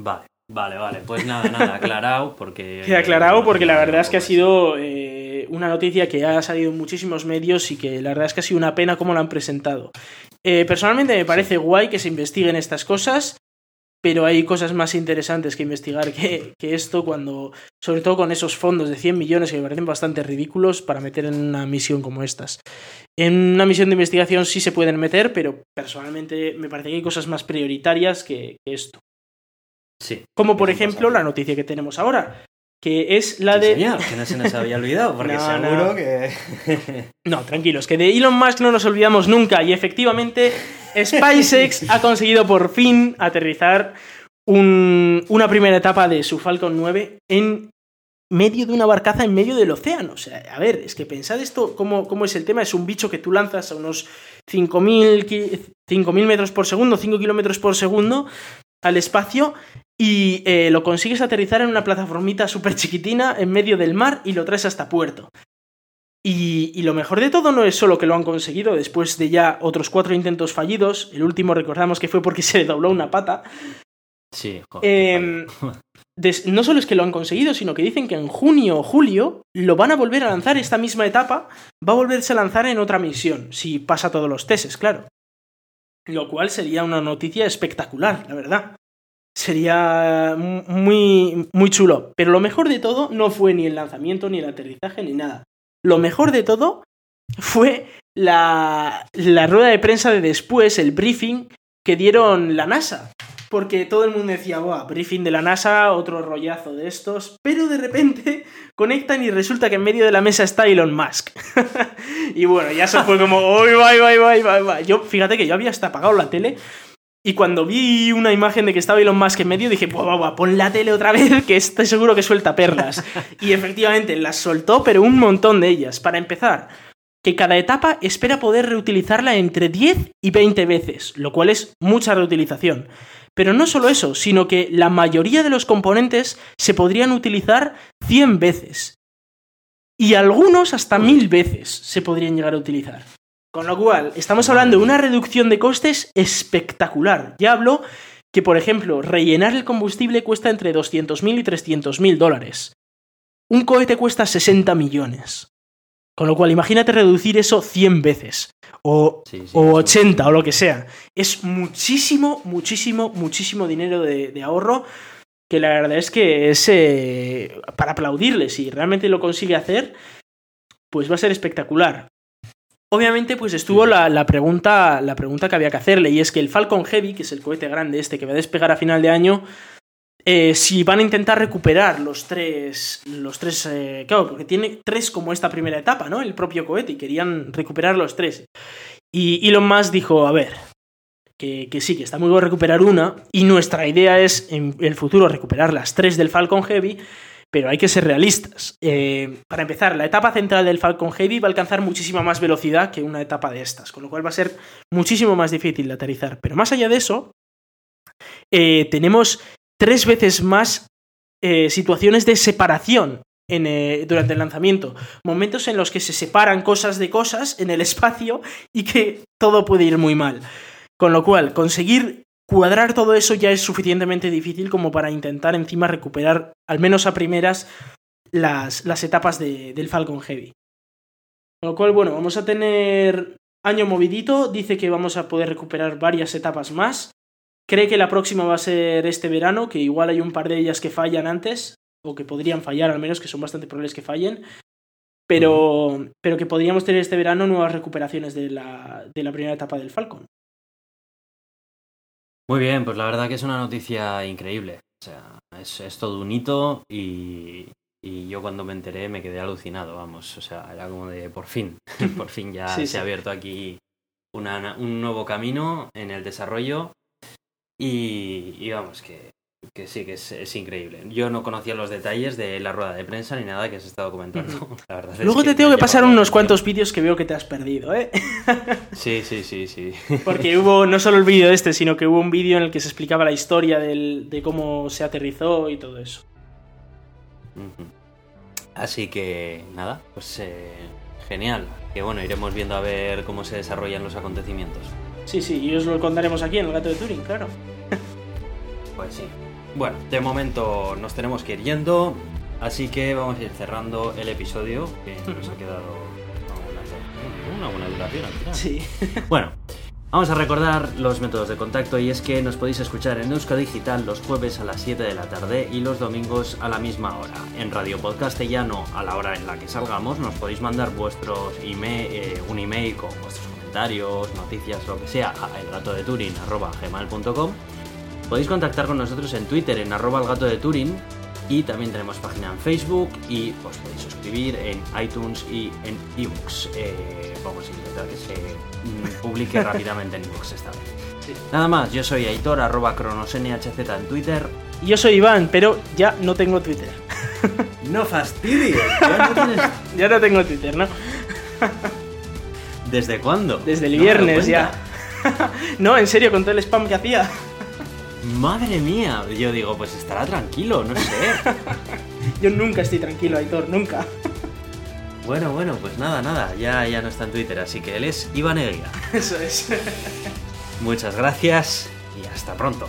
Vale, vale, vale. Pues nada, nada, aclarado porque... [laughs] Queda aclarado porque la verdad es que ha sido eh, una noticia que ha salido en muchísimos medios y que la verdad es que ha sido una pena cómo la han presentado. Eh, personalmente me parece guay que se investiguen estas cosas pero hay cosas más interesantes que investigar que, que, esto cuando, sobre todo con esos fondos de 100 millones que me parecen bastante ridículos para meter en una misión como estas. En una misión de investigación sí se pueden meter, pero personalmente me parece que hay cosas más prioritarias que, que esto. Sí. Como por ejemplo la noticia que tenemos ahora, que es la de... Señor, que no se nos había olvidado, porque [laughs] No, seguro no. que... No, tranquilos, que de Elon Musk no nos olvidamos nunca y efectivamente SpaceX ha conseguido por fin aterrizar un, una primera etapa de su Falcon 9 en medio de una barcaza en medio del océano. O sea, a ver, es que pensad esto, cómo, cómo es el tema. Es un bicho que tú lanzas a unos 5.000 metros por segundo, 5 kilómetros por segundo al espacio y eh, lo consigues aterrizar en una plataformita súper chiquitina en medio del mar y lo traes hasta puerto. Y, y, lo mejor de todo no es solo que lo han conseguido después de ya otros cuatro intentos fallidos. El último recordamos que fue porque [laughs] se le dobló una pata. Sí, joder, eh, des, no solo es que lo han conseguido, sino que dicen que en junio o julio lo van a volver a lanzar esta misma etapa. Va a volverse a lanzar en otra misión, si pasa todos los testes, claro. Lo cual sería una noticia espectacular, la verdad. Sería muy, muy chulo. Pero lo mejor de todo no fue ni el lanzamiento, ni el aterrizaje, ni nada. Lo mejor de todo fue la, la rueda de prensa de después, el briefing que dieron la NASA. Porque todo el mundo decía, Buah, briefing de la NASA, otro rollazo de estos. Pero de repente [laughs] conectan y resulta que en medio de la mesa está Elon Musk. [laughs] y bueno, ya se fue como, ¡Uy, va, va, va, va! Yo, fíjate que yo había hasta apagado la tele. Y cuando vi una imagen de que estaba Elon Musk en medio, dije, buah, buah, pon la tele otra vez, que estoy seguro que suelta perlas. y efectivamente las soltó, pero un montón de ellas. Para empezar, que cada etapa espera poder reutilizarla entre 10 y 20 veces, lo cual es mucha reutilización. Pero no solo eso, sino que la mayoría de los componentes se podrían utilizar 100 veces. Y algunos hasta 1000 veces se podrían llegar a utilizar. Con lo cual, estamos hablando de una reducción de costes espectacular. Ya hablo que, por ejemplo, rellenar el combustible cuesta entre 200.000 y 300.000 dólares. Un cohete cuesta 60 millones. Con lo cual, imagínate reducir eso 100 veces. O, sí, sí, o 80 o lo que sea. Es muchísimo, muchísimo, muchísimo dinero de, de ahorro. Que la verdad es que es eh, para aplaudirle. Si realmente lo consigue hacer, pues va a ser espectacular. Obviamente, pues estuvo la, la, pregunta, la pregunta que había que hacerle, y es que el Falcon Heavy, que es el cohete grande este que va a despegar a final de año, eh, si van a intentar recuperar los tres. Los tres. Eh, claro, porque tiene tres como esta primera etapa, ¿no? El propio cohete, y querían recuperar los tres. Y Elon Musk dijo: A ver, que, que, sí, que está muy bueno recuperar una, y nuestra idea es en el futuro recuperar las tres del Falcon Heavy, pero hay que ser realistas. Eh, para empezar, la etapa central del Falcon Heavy va a alcanzar muchísima más velocidad que una etapa de estas, con lo cual va a ser muchísimo más difícil de aterrizar. Pero más allá de eso, eh, tenemos tres veces más eh, situaciones de separación en, durante el lanzamiento. Momentos en los que se separan cosas de cosas en el espacio y que todo puede ir muy mal. Con lo cual, conseguir cuadrar todo eso ya es suficientemente difícil como para intentar encima recuperar, al menos a primeras, las, las etapas de, del Falcon Heavy. Con lo cual, bueno, vamos a tener año movidito. Dice que vamos a poder recuperar varias etapas más. Cree que la próxima va a ser este verano, que igual hay un par de ellas que fallan antes, o que podrían fallar al menos, que son bastante probables que fallen, pero, pero que podríamos tener este verano nuevas recuperaciones de la, de la primera etapa del Falcon. Muy bien, pues la verdad que es una noticia increíble. O sea, es, es todo un hito y, y, yo cuando me enteré me quedé alucinado, vamos. O sea, era como de por fin, [laughs] por fin ya [laughs] sí, se sí. ha abierto aquí una, un nuevo camino en el desarrollo y, y vamos, que, que sí, que es, es, increíble. Yo no conocía los detalles de la rueda de prensa ni nada que has estado comentando. La verdad Luego es te tengo que pasar unos cuantos vídeos que veo que te has perdido, ¿eh? [laughs] Sí, sí, sí, sí. Porque [laughs] hubo no solo el vídeo este, sino que hubo un vídeo en el que se explicaba la historia del, de cómo se aterrizó y todo eso. Así que, nada, pues eh, genial. Que bueno, iremos viendo a ver cómo se desarrollan los acontecimientos. Sí, sí, y os lo contaremos aquí en el gato de Turing, claro. Pues sí. Bueno, de momento nos tenemos que ir yendo, así que vamos a ir cerrando el episodio, que nos ha quedado una, una buena duración al final. Sí. [laughs] Bueno, vamos a recordar los métodos de contacto y es que nos podéis escuchar en Euska Digital los jueves a las 7 de la tarde y los domingos a la misma hora. En Radio Podcastellano, a la hora en la que salgamos, nos podéis mandar vuestros email, eh, un email con vuestros comentarios, noticias, lo que sea, a elgatodeturin.gmail.com Podéis contactar con nosotros en Twitter en arroba el gato de Turing y también tenemos página en Facebook y os podéis suscribir en iTunes y en ebooks. Eh, vamos a intentar que se publique [laughs] rápidamente en ebooks esta vez. Sí. Nada más, yo soy Aitor, arroba cronosnhz en Twitter. Y yo soy Iván, pero ya no tengo Twitter. no fastidies, ya no, [laughs] tienes... ya no tengo Twitter, ¿no? ¿Desde cuándo? Desde el no viernes ya. [laughs] no, en serio, con todo el spam que hacía. Madre mía, yo digo, pues estará tranquilo, no sé. [laughs] yo nunca estoy tranquilo, Aitor, nunca. [laughs] bueno, bueno, pues nada, nada, ya, ya no está en Twitter, así que él es Iván Eguía. [laughs] Eso es. Muchas gracias y hasta pronto.